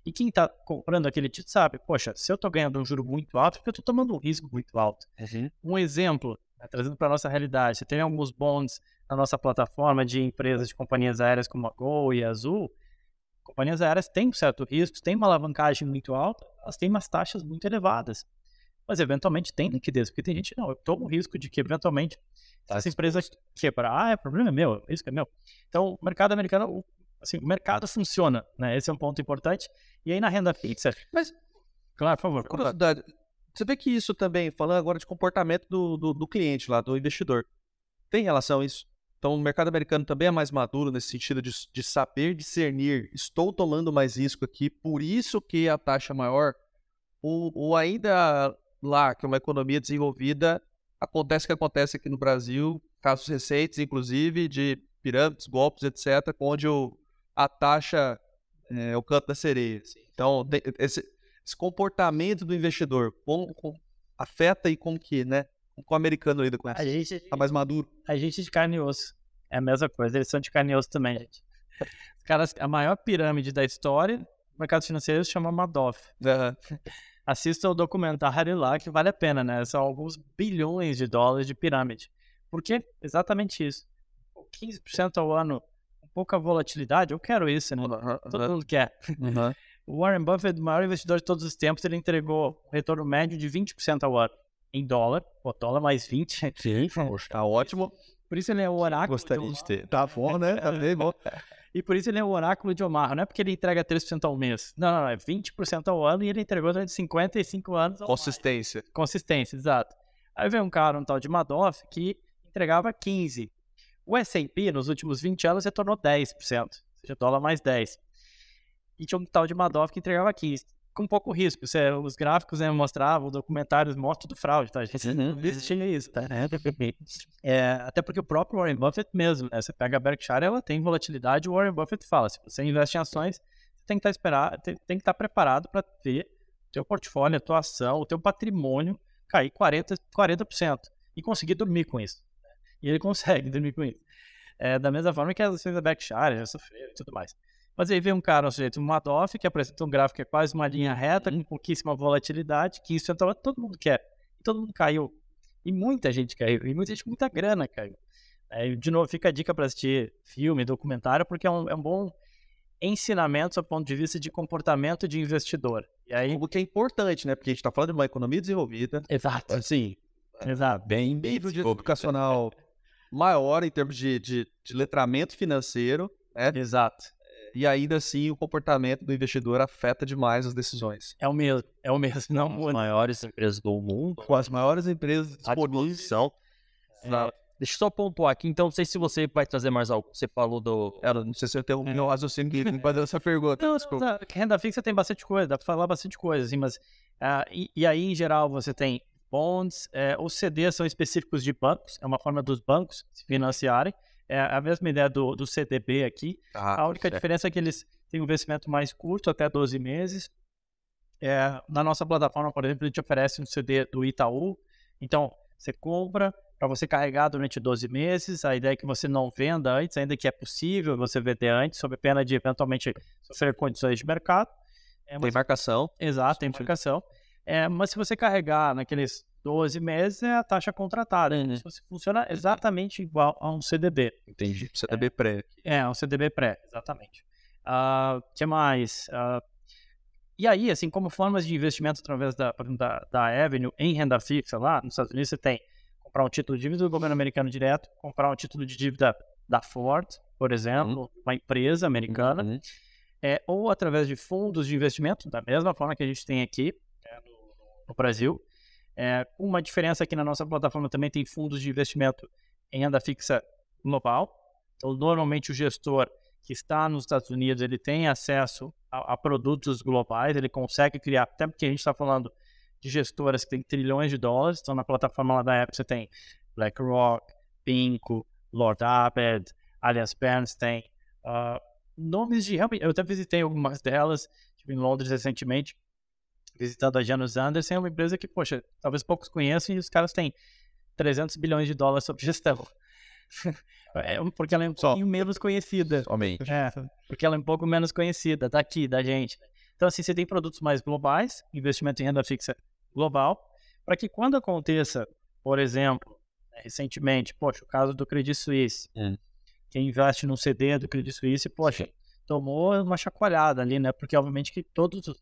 E quem está comprando aquele título sabe, poxa, se eu estou ganhando um juro muito alto, é porque eu estou tomando um risco muito alto. Uhum. Um exemplo, né, trazendo para a nossa realidade, você tem alguns bonds na nossa plataforma de empresas de companhias aéreas como a Gol e a Azul. Companhias aéreas têm um certo risco, têm uma alavancagem muito alta, elas têm umas taxas muito elevadas. Mas eventualmente tem liquidez, porque tem gente, não, eu tomo o risco de que eventualmente Tá se essa empresa quebrar, ah, é problema é meu, o risco é meu. Então, o mercado americano, assim, o mercado funciona, né? Esse é um ponto importante. E aí na renda fixa, Mas- claro, por favor. Curiosidade. Você vê que isso também, falando agora de comportamento do, do, do cliente lá, do investidor, tem relação a isso? Então, o mercado americano também é mais maduro nesse sentido de, de saber discernir. Estou tomando mais risco aqui, por isso que a taxa é maior. Ou, ou ainda lá, que é uma economia desenvolvida, acontece o que acontece aqui no Brasil, casos recentes, inclusive, de pirâmides, golpes, etc., onde o, a taxa é o canto da sereia. Então, esse, esse comportamento do investidor como, como afeta e como que, né? Como o americano lida com isso? A gente, Tá mais maduro. a gente de carne e osso. É a mesma coisa, eles são de carne e osso também, gente. Os caras, a maior pirâmide da história, o mercado financeiro se chama Madoff. Assista o documentário lá que vale a pena, né? São alguns bilhões de dólares de pirâmide. Por quê? Exatamente isso. 15% ao ano, pouca volatilidade, eu quero isso, né? Todo mundo quer. O Warren Buffett, o maior investidor de todos os tempos, ele entregou um retorno médio de 20% ao ano em dólar. O dólar mais 20. Sim, tá ótimo. Por isso ele é o oráculo. Gostaria de ter. Tá bom, né? Tá bem bom. E por isso ele é o oráculo de Omaha. Não é porque ele entrega 3% ao mês. Não, não, não. É 20% ao ano e ele entregou durante 55 anos. ou mais. Consistência. Consistência, exato. Aí veio um cara, um tal de Madoff, que entregava 15%. O S&P, nos últimos 20 anos, retornou 10%. Ou seja, dólar mais 10%. E tinha um tal de Madoff que entregava 15%. Com pouco risco. Você- os gráficos né, mostravam, documentários mostram tudo fraude, tá, gente? Não existia isso, tá? É, até porque o próprio Warren Buffett mesmo, né? Você pega a Berkshire, ela tem volatilidade, o Warren Buffett fala, se você investe em ações, você tem que estar esperar, tem, tem que estar preparado para ver o teu portfólio, a tua ação, o teu patrimônio cair 40%, 40% e conseguir dormir com isso. E ele consegue dormir com isso. É, da mesma forma que as ações da Berkshire já sofreram e tudo mais. Mas aí vem um cara, um sujeito, um Madoff, que apresenta um gráfico que é quase uma linha reta, com pouquíssima volatilidade, que isso então todo mundo quer. E todo mundo caiu. E muita gente caiu. E muita gente com muita grana caiu. É, de novo, fica a dica para assistir filme, documentário, porque é um, é um bom ensinamento do ponto de vista de comportamento de investidor. E aí. O que é importante, né? Porque a gente tá falando de uma economia desenvolvida. Exato. Assim, Exato. Bem, bem nível de desenvolvido. educacional maior em termos de, de, de letramento financeiro, né? Exato. E ainda assim o comportamento do investidor afeta demais as decisões. É o mesmo. É o mesmo. Não As muda. maiores empresas do mundo Com as maiores empresas disponíveis. disposição. É, deixa eu só pontuar aqui, então, não sei se você vai trazer mais algo. Você falou do. Ela, não sei se eu tenho um meu raciocínio que me fazer essa pergunta. Não, desculpa. não, renda fixa tem bastante coisa, dá pra falar bastante coisa, assim, mas. ah, e, e aí, em geral, você tem bonds, é, os CDs são específicos de bancos, é uma forma dos bancos se financiarem. É a mesma ideia do, do CDB aqui. Ah, A única diferença é que eles têm um vencimento mais curto, até 12 meses. É, na nossa plataforma, por exemplo, a gente oferece um CD do Itaú. Então, você compra para você carregar durante 12 meses. A ideia é que você não venda antes, ainda que é possível você vender antes, sob pena de eventualmente sofrer condições de mercado. É, Tem mas, marcação. exato, tem marcação. É, mas se você carregar naqueles 12 meses, é a taxa contratada. Uhum. Isso funciona exatamente igual a um CDB. Entendi. CDB pré. É, um CDB pré, exatamente. O que mais? Ah, e aí, assim, como formas de investimento através da, da, da Avenue em renda fixa lá nos Estados Unidos, você tem comprar um título de dívida do governo americano direto, comprar um título de dívida da Ford, por exemplo, uma empresa americana, Uhum. é, ou através de fundos de investimento, da mesma forma que a gente tem aqui é, no, Brasil. É, uma diferença aqui na nossa plataforma também tem fundos de investimento em renda fixa global. Então, normalmente o gestor que está nos Estados Unidos ele tem acesso a, a produtos globais, ele consegue criar, até porque a gente está falando de gestoras que têm trilhões de dólares. Então, na plataforma lá da Apple você tem BlackRock, Pinco, Lord Abbott, Allianz Bernstein, ah, nomes de. Eu até visitei algumas delas, estive em Londres recentemente, visitando a Janus Anderson, é uma empresa que, poxa, talvez poucos conheçam e os caras têm 300 bilhões de dólares sob gestão. É, porque ela é um Só. pouquinho menos conhecida. Somente. É, porque ela é um pouco menos conhecida daqui, da gente. Então, assim, você tem produtos mais globais, investimento em renda fixa global, para que quando aconteça, por exemplo, né, recentemente, poxa, o caso do Credit Suisse, Hum. quem investe num CD do Credit Suisse, poxa, tomou uma chacoalhada ali, né? Porque, obviamente, que todos os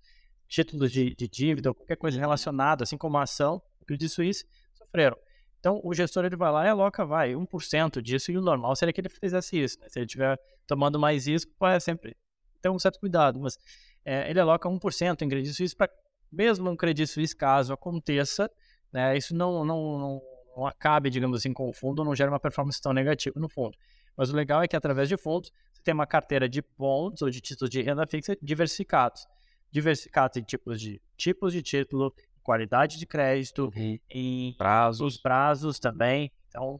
títulos de, de dívida ou qualquer coisa relacionada, assim como a ação do Credit Suisse, sofreram. Então, o gestor ele vai lá e aloca, vai, 1% disso, e o normal seria que ele fizesse isso. Né? Se ele estiver tomando mais risco, vai sempre ter um certo cuidado, mas é, ele aloca 1% em Credit Suisse para, mesmo um Credit Suisse, caso aconteça, né, isso não, não, não, não acabe, digamos assim, com o fundo, não gera uma performance tão negativa no fundo. Mas o legal é que através de fundos, você tem uma carteira de bonds ou de títulos de renda fixa diversificados. Diversificados em tipos de, tipos de título, qualidade de crédito, em Prazos. os prazos também. Então,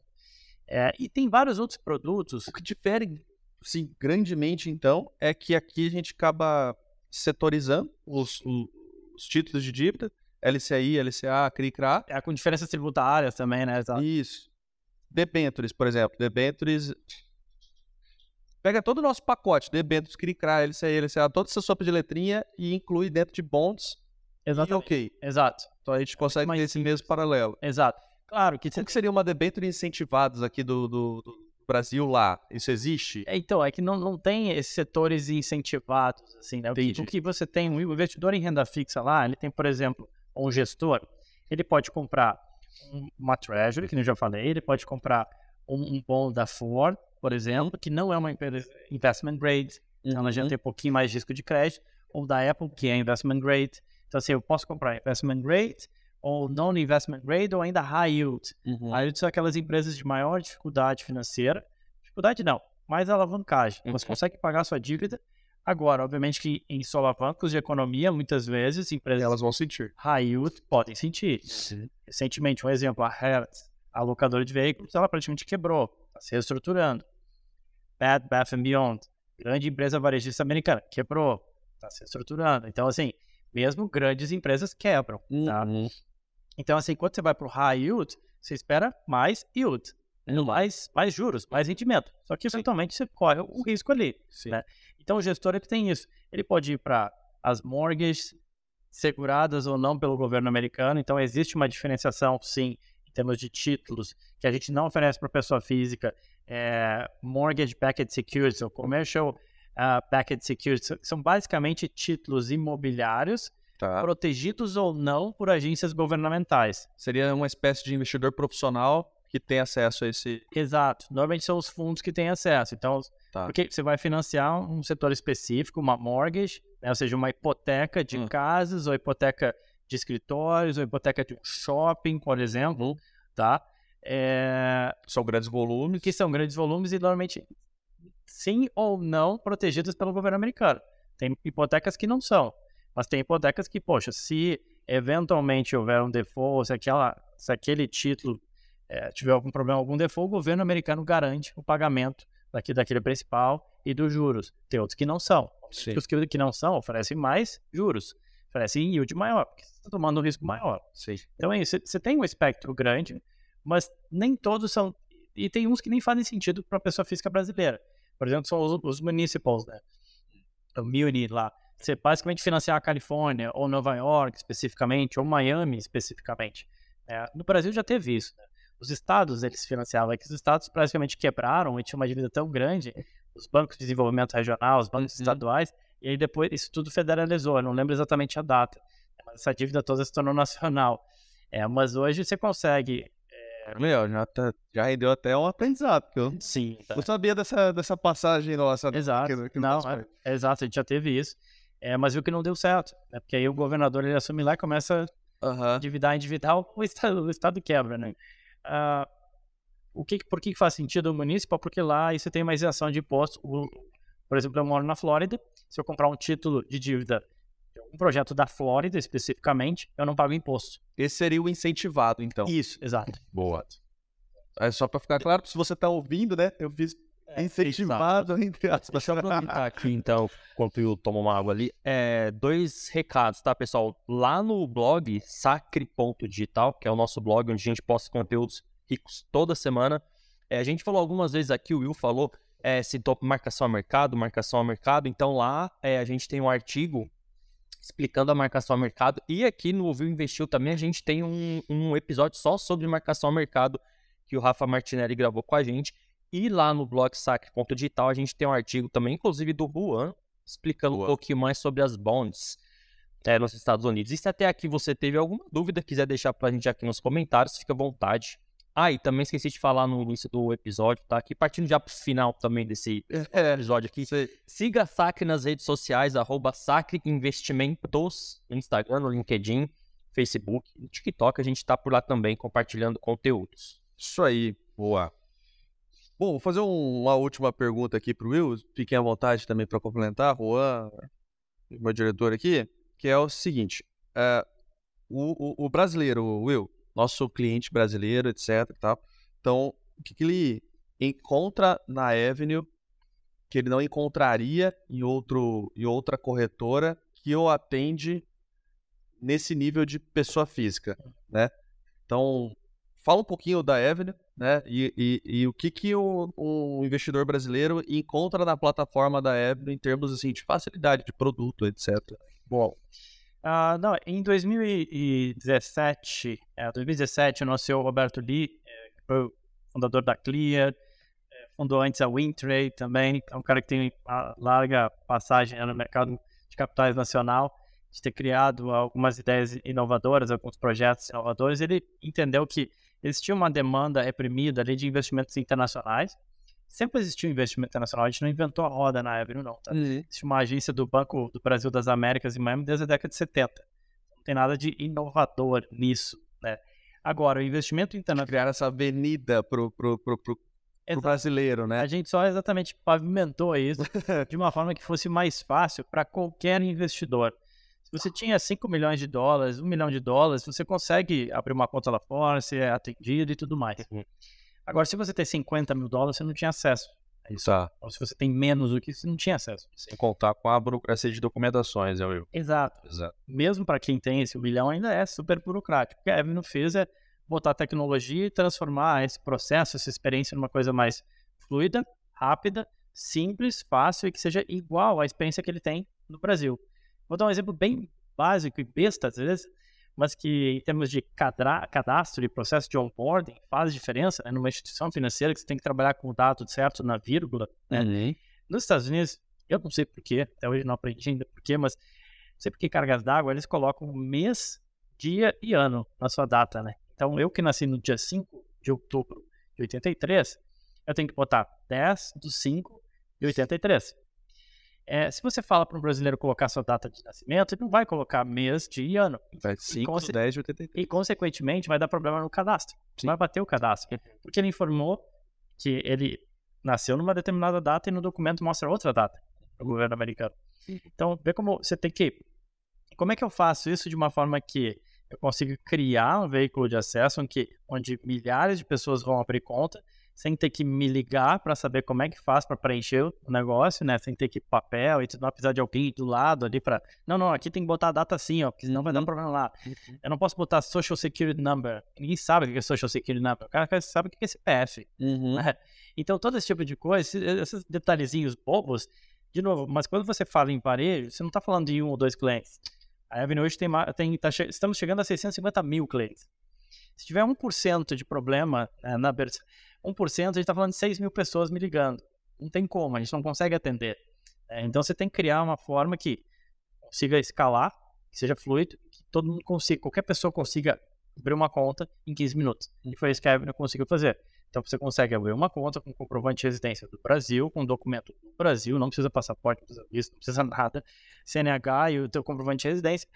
é, e tem vários outros produtos. O que difere, sim, grandemente, então, é que aqui a gente acaba setorizando os, os títulos de dívida, LCI, LCA, CRI, CRA. É, com diferenças tributárias também, né? Exato. Isso. Debentures, por exemplo. Debentures. Pega todo o nosso pacote, debentures, CRI, CRA, LCI, LCA, toda essa sopa de letrinha e inclui dentro de bonds. E Exatamente. ok. Exato. Então a gente consegue mais ter esse mesmo paralelo. Exato. Claro que Como que seria uma debenture incentivados aqui do, do, do Brasil lá, isso existe? É, Então, é que não, não tem esses setores incentivados, assim, né? O que, o que você tem, um investidor em renda fixa lá, ele tem, por exemplo, um gestor, ele pode comprar um- uma treasury, que eu já falei, ele pode comprar um, um bond da Ford, por exemplo, que não é uma empresa investment grade, então ela já tem um pouquinho mais de risco de crédito, ou da Apple, que é investment grade. Então, assim, eu posso comprar investment grade, ou non-investment grade, ou ainda high yield. Uhum. High yield são aquelas empresas de maior dificuldade financeira. Dificuldade não, mais alavancagem. Você Uhum. consegue pagar sua dívida. Agora, obviamente que em solavancos de economia, muitas vezes, empresas Elas vão sentir. high yield podem sentir. Recentemente, um exemplo, a Harrods, a locadora de veículos, ela praticamente quebrou, está se reestruturando. Bed Bath Beyond, grande empresa varejista americana, quebrou, está se reestruturando. Então, assim, mesmo grandes empresas quebram. Tá? Uhum. Então, assim, quando você vai para o high yield, você espera mais yield, mais, mais juros, mais rendimento. Só que, eventualmente, você corre o risco ali. Né? Então, o gestor ele tem isso. Ele pode ir para as mortgages seguradas ou não pelo governo americano. Então, existe uma diferenciação, sim, termos de títulos, que a gente não oferece para pessoa física. É, mortgage backed securities, ou commercial ah, backed securities, são basicamente títulos imobiliários Tá. protegidos ou não por agências governamentais. Seria uma espécie de investidor profissional que tem acesso a esse. Exato. Normalmente são os fundos que têm acesso. Então, Tá. porque você vai financiar um setor específico, uma mortgage, né? ou seja, uma hipoteca de Hum. casas, ou hipoteca de escritórios, ou hipoteca de um shopping, por exemplo, tá? É, São grandes volumes. que são grandes volumes e normalmente sim ou não protegidas pelo governo americano. Tem hipotecas que não são, mas tem hipotecas que, poxa, se eventualmente houver um default, se, aquela, se aquele título eh, tiver algum problema, algum default, o governo americano garante o pagamento daqui, daquele principal e dos juros. Tem outros que não são. Sim. Os que, que não são oferecem mais juros, oferecem yield maior, porque você está tomando um risco maior. Sim. Então é isso, você tem um espectro grande, mas nem todos são. E tem uns que nem fazem sentido para a pessoa física brasileira. Por exemplo, são os, os municipals, né? O Muni lá. Você basicamente financiar a Califórnia, ou Nova York especificamente, ou Miami especificamente. É, no Brasil já teve isso. Né? Os estados eles financiavam, é que os estados praticamente quebraram e tinham uma dívida tão grande, os bancos de desenvolvimento regional, os bancos Uhum. estaduais, e aí depois isso tudo federalizou. Eu não lembro exatamente a data, mas essa dívida toda se tornou nacional. É, mas hoje você consegue. Meu, já, tá- já rendeu até um aprendizado. Eu Sim. não sabia dessa, dessa passagem nossa. Exato. aqui no não, é, é exato, a gente já teve isso. É, mas viu que não deu certo. Né? Porque aí o governador ele assume lá e começa Aham. endividar, endividar, o estado, o estado quebra, né? Ah, o que, por que que faz sentido o municipal? Porque lá aí você tem uma isenção de imposto. O- por exemplo, eu moro na Flórida. Se eu comprar um título de dívida de um projeto da Flórida especificamente, eu não pago imposto. Esse seria o incentivado, então. Isso, exato. Boa. É só pra ficar claro, se você tá ouvindo, né? Eu fiz incentivado, entre aspas. Deixa eu aproveitar aqui, então, enquanto eu tomo uma água ali. É, dois recados, tá, pessoal? Lá no blog sacre.digital, que é o nosso blog onde a gente posta conteúdos ricos toda semana. é, a gente falou algumas vezes aqui, o Will falou, é, citou marcação a mercado, marcação a mercado. Então lá é, a gente tem um artigo explicando a marcação a mercado. E aqui no Ouviu Investiu também a gente tem um, um episódio só sobre marcação a mercado que o Rafa Martinelli gravou com a gente. E lá no blog sacre.digital a gente tem um artigo também, inclusive do Juan, explicando um Boa. pouquinho mais sobre as bonds é, nos Estados Unidos. E se até aqui você teve alguma dúvida, quiser deixar pra gente aqui nos comentários, fica à vontade. Ah, e também esqueci de falar no início do episódio, tá? Aqui partindo já pro final também desse É, episódio aqui. sei. Siga a Sacre nas redes sociais, arroba Sacre Investimentos, no Instagram, no LinkedIn, Facebook, no TikTok, a gente tá por lá também compartilhando conteúdos. Isso aí, boa. Bom, vou fazer um- uma última pergunta aqui pro Will. Fiquem à vontade também para complementar, Juan, meu diretor aqui, que é o seguinte: é, o, o- o brasileiro, Will, nosso cliente brasileiro, etc. então, o que, que ele encontra na Avenue que ele não encontraria em, outro, em outra corretora que o atende nesse nível de pessoa física, né? Então, fala um pouquinho da Avenue, né? E, e- e o que que o, o investidor brasileiro encontra na plataforma da Avenue em termos assim de facilidade de produto, etc. Bom. Ah, não, em 2017, é, 2017, o nosso CEO Roberto Lee, que foi o fundador da Clear, é, fundou antes a WinTrade também, é um cara que tem larga passagem no mercado de capitais nacional, de ter criado algumas ideias inovadoras, alguns projetos inovadores. Ele entendeu que existia uma demanda reprimida ali de investimentos internacionais. Sempre existiu investimento internacional, a gente não inventou a roda na Avenue, não. Tá? Uhum. Existe uma agência do Banco do Brasil das Américas em Miami desde a década de 70. Não tem nada de inovador nisso, né? Agora, o investimento internacional... Criar essa avenida pro, pro, pro, pro, pro Exato. brasileiro, né? A gente só exatamente pavimentou isso de uma forma que fosse mais fácil para qualquer investidor. Se você tinha 5 milhões de dólares, 1 milhão de dólares, você consegue abrir uma conta lá fora, ser atendido e tudo mais. Agora, se você tem 50 mil dólares, você não tinha acesso. a isso. Tá. Ou se você tem menos do que isso, você não tinha acesso. Sem contar com a burocracia de documentações, é o eu. Exato. Exato. Mesmo para quem tem esse 1 milhão, ainda é super burocrático. O que a Avenue fez é botar tecnologia e transformar esse processo, essa experiência numa coisa mais fluida, rápida, simples, fácil e que seja igual à experiência que ele tem no Brasil. Vou dar um exemplo bem básico e besta às vezes, mas que em termos de cadra- cadastro e processo de onboarding faz diferença né? numa instituição financeira que você tem que trabalhar com o dado certo na vírgula. Né? Uhum. Nos Estados Unidos, eu não sei porquê, até hoje não aprendi ainda porquê, mas não sei porque cargas d'água eles colocam mês, dia e ano na sua data, né? Então, eu que nasci no dia 5 de outubro de 83, eu tenho que botar 10 do 5 de 83. É, se você fala para um brasileiro colocar sua data de nascimento, ele não vai colocar mês, dia e ano. Vai 5, conse- 10 de 83. E, consequentemente, vai dar problema no cadastro. Vai bater o cadastro. Porque ele informou que ele nasceu numa determinada data e no documento mostra outra data do governo americano. Então, vê como você tem que. Como é que eu faço isso de uma forma que eu consiga criar um veículo de acesso em que, onde milhares de pessoas vão abrir conta, sem ter que me ligar para saber como é que faz para preencher o negócio, né? Sem ter que papel e não precisar de alguém do lado ali para. Não, não, aqui tem que botar a data assim, ó, porque senão vai dar um problema lá. Eu não posso botar Social Security Number. Ninguém sabe o que é Social Security Number. O cara sabe o que é CPF. Uhum. né? Então, todo esse tipo de coisa, esses, detalhezinhos bobos, de novo, mas quando você fala em varejo, você não está falando de um ou dois clientes. A Avenue hoje tem, tem tá estamos chegando a 650 mil clientes. Se tiver 1% de problema né, na berça, 1%, a gente está falando de 6 mil pessoas me ligando. Não tem como, a gente não consegue atender. É, então, você tem que criar uma forma que consiga escalar, que seja fluido, que todo mundo consiga, qualquer pessoa consiga abrir uma conta em 15 minutos. E foi isso que a Avenue conseguiu fazer. Então você consegue abrir uma conta com comprovante de residência do Brasil, com documento do Brasil, não precisa passaporte, não precisa visto, não precisa nada, CNH e o teu comprovante de residência,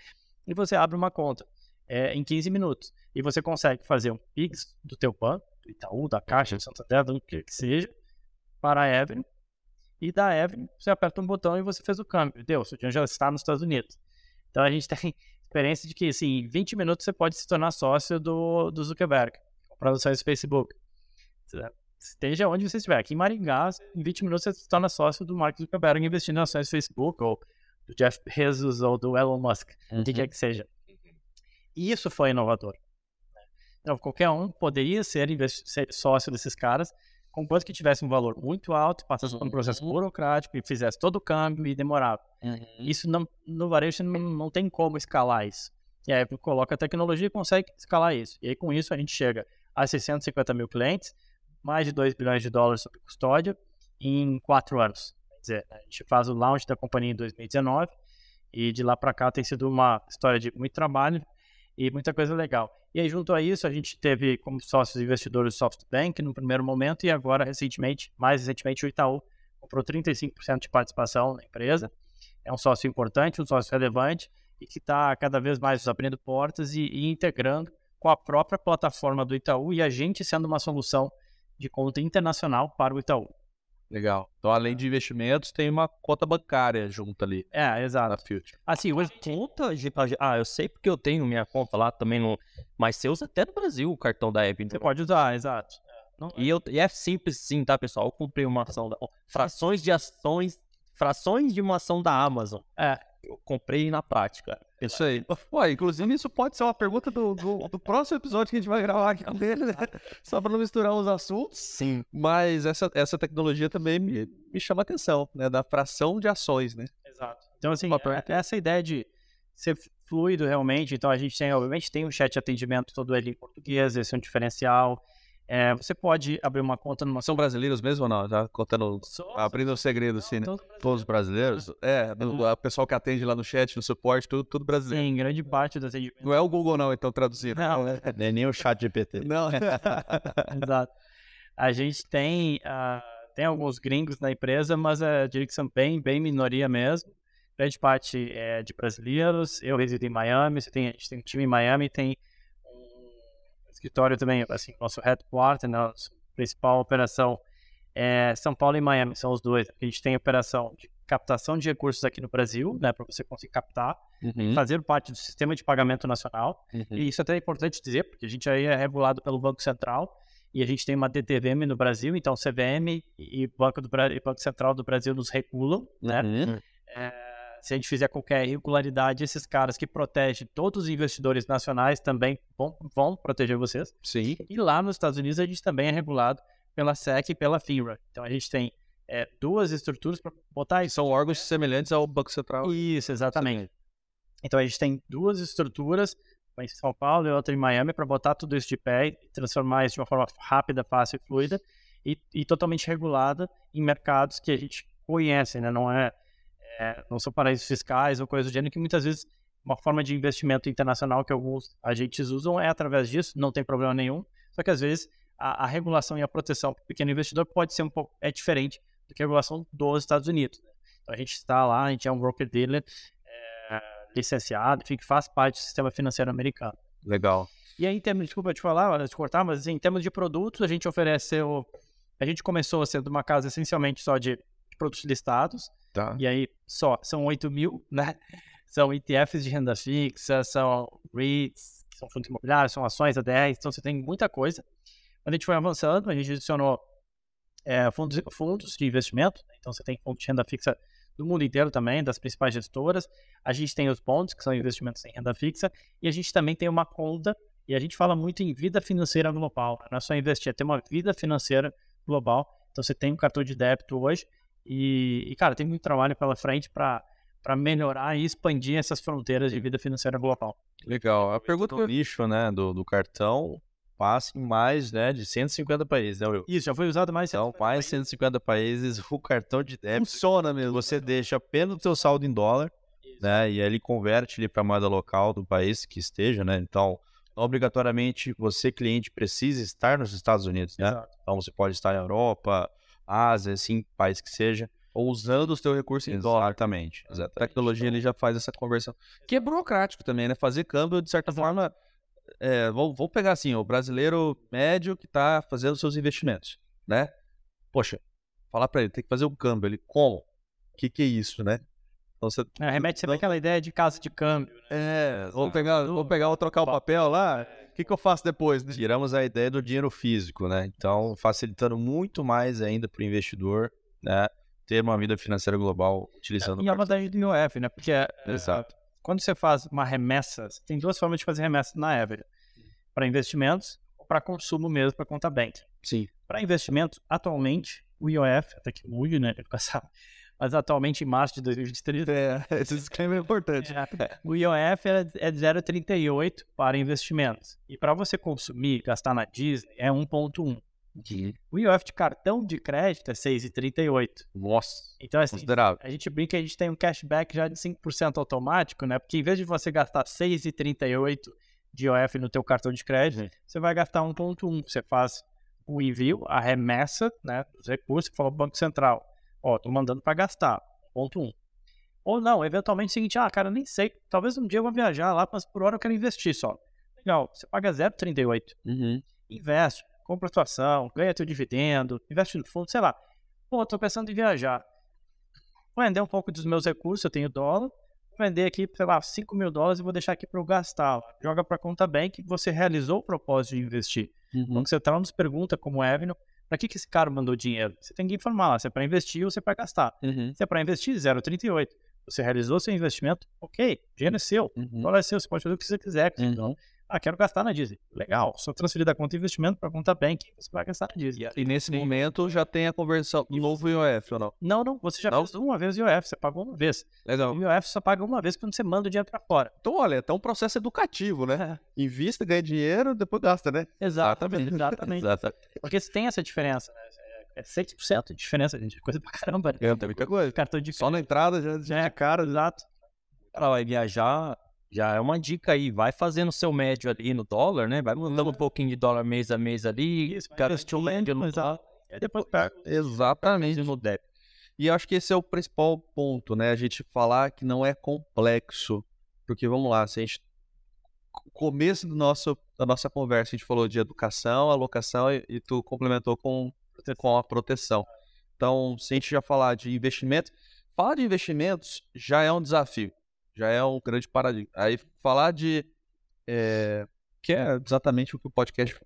e você abre uma conta é, em 15 minutos. E você consegue fazer um Pix do teu banco, do Itaú, da Caixa, do Santander, do que que seja, para a Avenue, e da Avenue você aperta um botão e você fez o câmbio. Deu, seu dinheiro já está nos Estados Unidos. Então a gente tem experiência de que, assim, em 20 minutos você pode se tornar sócio do, do Zuckerberg, comprar o site do Facebook esteja onde você estiver. Aqui em Maringá, em 20 minutos você se torna sócio do Mark Zuckerberg investindo em ações do Facebook, ou do Jeff Bezos, ou do Elon Musk, o que quer que seja. E isso foi inovador. Então, qualquer um poderia ser, ser sócio desses caras, conquanto que tivesse um valor muito alto, passasse por um processo burocrático e fizesse todo o câmbio e demorava. Isso não, no varejo não, não tem como escalar isso. E aí coloca a tecnologia e consegue escalar isso. E aí com isso a gente chega a 650 mil clientes, mais de 2 bilhões de dólares sob custódia em 4 anos. Quer dizer, a gente faz o launch da companhia em 2019 e de lá para cá tem sido uma história de muito trabalho e muita coisa legal. E aí junto a isso a gente teve como sócios investidores o SoftBank no primeiro momento e agora recentemente, mais recentemente o Itaú comprou 35% de participação na empresa. É um sócio importante, um sócio relevante e que está cada vez mais abrindo portas e, e integrando com a própria plataforma do Itaú e a gente sendo uma solução de conta internacional para o Itaú. Legal. Então, além de investimentos, tem uma conta bancária junto ali É, na exato. Future. Assim, hoje Conta de. Ah, eu sei porque eu tenho minha conta lá também no. Mas você usa até no Brasil o cartão da Avenue. você pode usar, exato. Não- E, eu, e é simples sim, tá, pessoal? Eu comprei uma ação da. Frações de ações. Frações de uma ação da Amazon. É. Eu comprei na prática. Isso aí. Pô, inclusive, isso pode ser uma pergunta do, do, do próximo episódio que a gente vai gravar aqui com ele, né? Só para não misturar os assuntos. Sim. Mas essa, essa tecnologia também me, me chama a atenção, né? Da fração de ações, né? Exato. Então, assim, é- essa ideia de ser fluido realmente. Então, a gente tem, obviamente, tem um chat de atendimento todo ele em português, esse é um diferencial. É, você pode abrir uma conta numa São brasileiros mesmo ou não? Já contando, abrindo o segredo, assim, né? Todos brasileiros? É, do- o pessoal que atende lá no chat, no suporte, tudo, tudo brasileiro. Sim, grande parte atendimentos. Não é o Google não, então, traduzindo. Não, Nem, nem o chat GPT. Não, Exato. A gente tem, ah, tem alguns gringos na empresa, mas a diria que são bem, bem minoria mesmo. Grande parte é de brasileiros. Eu resido em Miami, você tem, a gente tem um time em Miami, tem um escritório também, assim, nosso headquarter, né, nossa principal operação é São Paulo e Miami, são os dois. A gente tem operação de captação de recursos aqui no Brasil, né, para você conseguir captar, Uhum, fazer parte do sistema de pagamento nacional. uhum. E isso até é importante dizer, porque a gente aí é regulado pelo Banco Central e a gente tem uma DTVM no Brasil, então CVM e Banco, do, e Banco Central do Brasil nos regulam, né? Uhum. É, se a gente fizer qualquer irregularidade, esses caras que protegem todos os investidores nacionais também vão, vão proteger vocês. Sim. E lá nos Estados Unidos a gente também é regulado pela SEC e pela FINRA. Então a gente tem é, duas estruturas para botar isso. São órgãos semelhantes ao Banco Central. Isso, exatamente. Então a gente tem duas estruturas, uma em São Paulo e outra em Miami, para botar tudo isso de pé e transformar isso de uma forma rápida, fácil e fluida e, e totalmente regulada em mercados que a gente conhece, né? Não é, é- não são paraísos fiscais ou coisa do gênero que muitas vezes uma forma de investimento internacional que alguns agentes usam é através disso, não tem problema nenhum. Só que às vezes a, a regulação e a proteção para o pequeno investidor pode ser um pouco é diferente do que a regulação dos Estados Unidos. né? Então a gente está lá, a gente é um broker dealer é, licenciado, enfim, que faz parte do sistema financeiro americano. Legal. E aí, em termos, desculpa te falar, te cortar, mas em termos de produtos, a gente ofereceu. A gente começou sendo uma casa essencialmente só de produtos listados, Tá. e aí só, são 8 mil, né? São ETFs de renda fixa, são REITs, que são fundos imobiliários, são ações ADRs, então você tem muita coisa. Quando a gente foi avançando, a gente adicionou é, fundos, fundos de investimento, né? então você tem fundos de renda fixa do mundo inteiro também, das principais gestoras. A gente tem os bonds, que são investimentos em renda fixa, e a gente também tem uma conta, e a gente fala muito em vida financeira global. né? Não é só investir, é ter uma vida financeira global. Então você tem um cartão de débito hoje, e, e, cara, tem muito trabalho pela frente para melhorar e expandir essas fronteiras de vida financeira global. Legal. A pergunta que O eu... nicho, né, do, do cartão passa em mais, né, de 150 países, né, Will? Isso, já foi usado mais... Então, mais de 150 países, o cartão de débito, funciona mesmo. você deixa apenas o seu saldo em dólar, né, e aí ele converte ele para moeda local do país que esteja, né, então, obrigatoriamente você, cliente, precisa estar nos Estados Unidos, né, Exato. então você pode estar na Europa, Ásia, assim, país que seja, Ou usando os teus recursos em dólar. exatamente, A tecnologia ele já faz essa conversão. Que é burocrático também, né? Fazer câmbio, de certa forma. É, vou, vou pegar assim, o brasileiro médio que está fazendo seus investimentos, né? Poxa, falar para ele, tem que fazer um câmbio. Ele, como? O que, que é isso, né? Então você. É, remete sempre àquela ideia de casa de câmbio. né? É, vou pegar, vou pegar, vou trocar o papel lá. O que, que eu faço depois? né? tiramos a ideia do dinheiro físico, né? Então, facilitando muito mais ainda para o investidor, né? Ter uma vida financeira global utilizando E o a vantagem do IOF, né? Porque é, Exato. quando você faz uma remessa, tem duas formas de fazer remessa na Ever. Para investimentos ou para consumo mesmo, para conta bank. Sim. Para investimentos, atualmente, o IOF, até que mude, né? Mas atualmente, em março de 2023, É, esse disclaimer é importante. É, o IOF é é de 0,38 para investimentos. E para você consumir, gastar na Disney, é 1,1. O IOF de cartão de crédito é 6,38. Nossa, Então, assim, considerável. a gente brinca que a gente tem um cashback já de 5% automático, né? Porque em vez de você gastar 6,38 de IOF no teu cartão de crédito, Uhum. você vai gastar 1,1. Você faz o envio, a remessa né, dos recursos, você fala pro Banco Central, ó, tô mandando para gastar, 1,1. Ou não, eventualmente é o seguinte, ah, cara, nem sei, talvez um dia eu vou viajar lá, mas por hora eu quero investir só. Legal, você paga 0,38 Uhum. investe, compra tua ação, ganha teu dividendo, investe no fundo, sei lá. Pô, tô pensando em viajar. Vou vender um pouco dos meus recursos, eu tenho dólar, vou vender aqui, sei lá, 5 mil dólares e vou deixar aqui para eu gastar. Joga para conta bank, você realizou o propósito de investir. Uhum. Banco Central nos pergunta, como Evelyn, para que, que esse cara mandou dinheiro? Você tem que informar lá, se é para investir ou se é para gastar. Uhum. Se é para investir, 0,38. Você realizou seu investimento, ok, dinheiro é seu, o Uhum. dólar é seu, você pode fazer o que você quiser. Uhum. dólar. Ah, quero gastar na Disney. Legal, só transferir da conta de investimento para conta bank, você vai gastar na Disney. E nesse momento já tem a conversão do novo IOF ou não? Não, não, você já Não? fez uma vez o IOF, você pagou uma vez. Legal. O IOF só paga uma vez quando você manda o dinheiro para fora. Então, olha, é um processo educativo, né? Invista, ganha dinheiro, depois gasta, né? Exatamente. Exatamente. Exatamente. Porque você tem essa diferença, né? É 6% de diferença, gente. Coisa pra caramba, né? É, tem muita coisa. Cartão de Só na entrada já, já é caro, exato. O cara vai viajar, já é uma dica aí. Vai fazendo seu médio ali no dólar, né? Vai mandando um pouquinho de dólar mês a mês ali. Isso, o médio no. E aí depois pega. Exatamente. no débito. E eu acho que esse é o principal ponto, né? A gente falar que não é complexo. Porque vamos lá, se a gente. o Começo do nosso, da nossa conversa, a gente falou de educação, alocação e, e tu complementou com, com a proteção. Então, se a gente já falar de investimento, falar de investimentos já é um desafio, já é um grande paradigma. Aí falar de. é, que é exatamente o que o podcast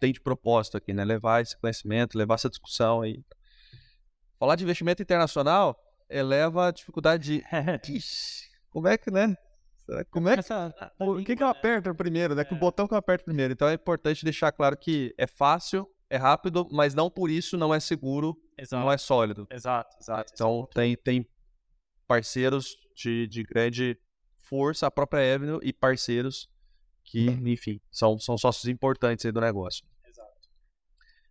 tem de propósito aqui, né? Levar esse conhecimento, levar essa discussão aí. Falar de investimento internacional eleva a dificuldade de. Ixi, como é que, né? Como é que. Essa, O que, que eu aperto primeiro, né? Que o botão que eu aperto primeiro. Então é importante deixar claro que é fácil, é rápido, mas não por isso não é seguro, Exato, não é sólido. exato, exato. Então tem, tem parceiros de, de grande força, a própria Avenue, e parceiros que, enfim, são, são sócios importantes aí do negócio.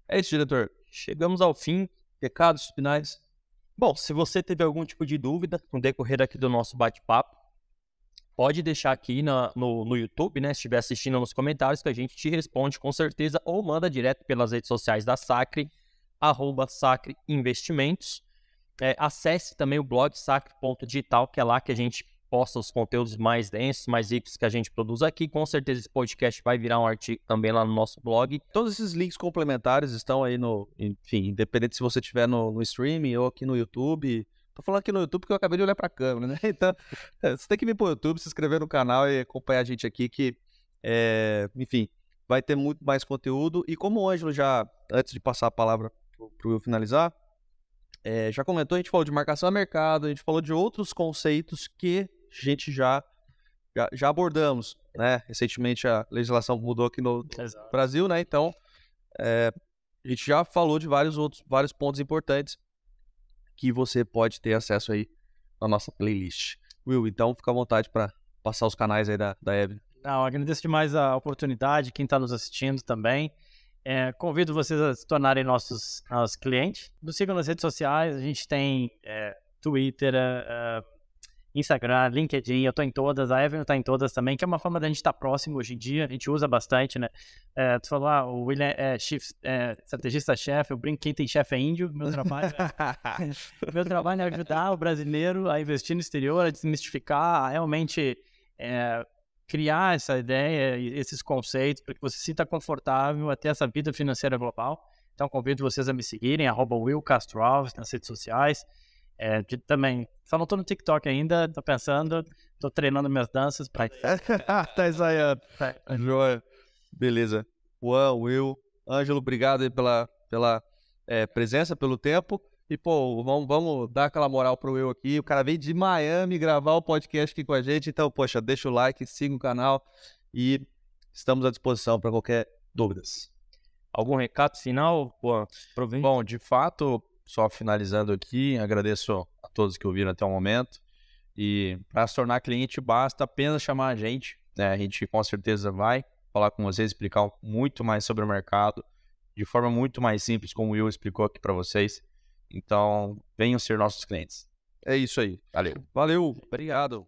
É isso, diretor. Chegamos ao fim. Recados finais. Bom, se você teve algum tipo de dúvida no decorrer aqui do nosso bate-papo, pode deixar aqui na- no, no YouTube, né? Se estiver assistindo nos comentários, que a gente te responde com certeza, ou manda direto pelas redes sociais da Sacre, arroba Sacre Investimentos. É, acesse também o blog sacre.digital, que é lá que a gente posta os conteúdos mais densos, mais ricos que a gente produz aqui. Com certeza esse podcast vai virar um artigo também lá no nosso blog. Todos esses links complementares estão aí no. Enfim, independente se você estiver no, no streaming ou aqui no YouTube. Tô falando aqui no YouTube porque eu acabei de olhar pra câmera, né? Então, é, você tem que vir pro YouTube, se inscrever no canal e acompanhar a gente aqui, que, é, enfim, vai ter muito mais conteúdo. E como o Ângelo já, antes de passar a palavra pro, pro Will finalizar, é, já comentou, a gente falou de marcação a mercado, a gente falou de outros conceitos que a gente já, já, já abordamos, né? Recentemente a legislação mudou aqui no, Exato. Brasil, né? Então, é, a gente já falou de vários outros, vários pontos importantes que você pode ter acesso aí na nossa playlist. Will, então fica à vontade para passar os canais aí da, da Evelyn. Não, agradeço demais a oportunidade, quem está nos assistindo também. É, convido vocês a se tornarem nossos, nossos clientes. Nos sigam nas redes sociais, a gente tem é, Twitter, é, é, Instagram, LinkedIn, eu estou em todas, a Evelyn está em todas também, que é uma forma da gente estar próximo hoje em dia, a gente usa bastante, né? É, tu falou, ah, o William é, chief, é estrategista-chefe, eu brinco, quem tem chefe é índio, meu trabalho é meu trabalho é ajudar o brasileiro a investir no exterior, a desmistificar, a realmente é, criar essa ideia e esses conceitos para que você se sinta confortável a ter essa vida financeira global. Então, convido vocês a me seguirem, arroba Will Castro Alves nas redes sociais. É, de- também, só não tô no TikTok ainda, tô pensando, tô treinando minhas danças para tá ensaiando. Joia. Beleza. Juan, Will, Ângelo, obrigado aí pela, pela é, presença, pelo tempo. E, pô, vamos, vamos dar aquela moral pro Will aqui. O cara veio de Miami gravar o podcast aqui com a gente. Então, poxa, deixa o like, siga o canal e estamos à disposição para qualquer dúvidas. Algum recado final? Juan? Bom, de fato, só finalizando aqui, agradeço a todos que ouviram até o momento. E para se tornar cliente, basta apenas chamar a gente. né? A gente com certeza vai falar com vocês, explicar muito mais sobre o mercado, de forma muito mais simples, como o Will explicou aqui para vocês. Então, venham ser nossos clientes. É isso aí. Valeu. Valeu. Obrigado.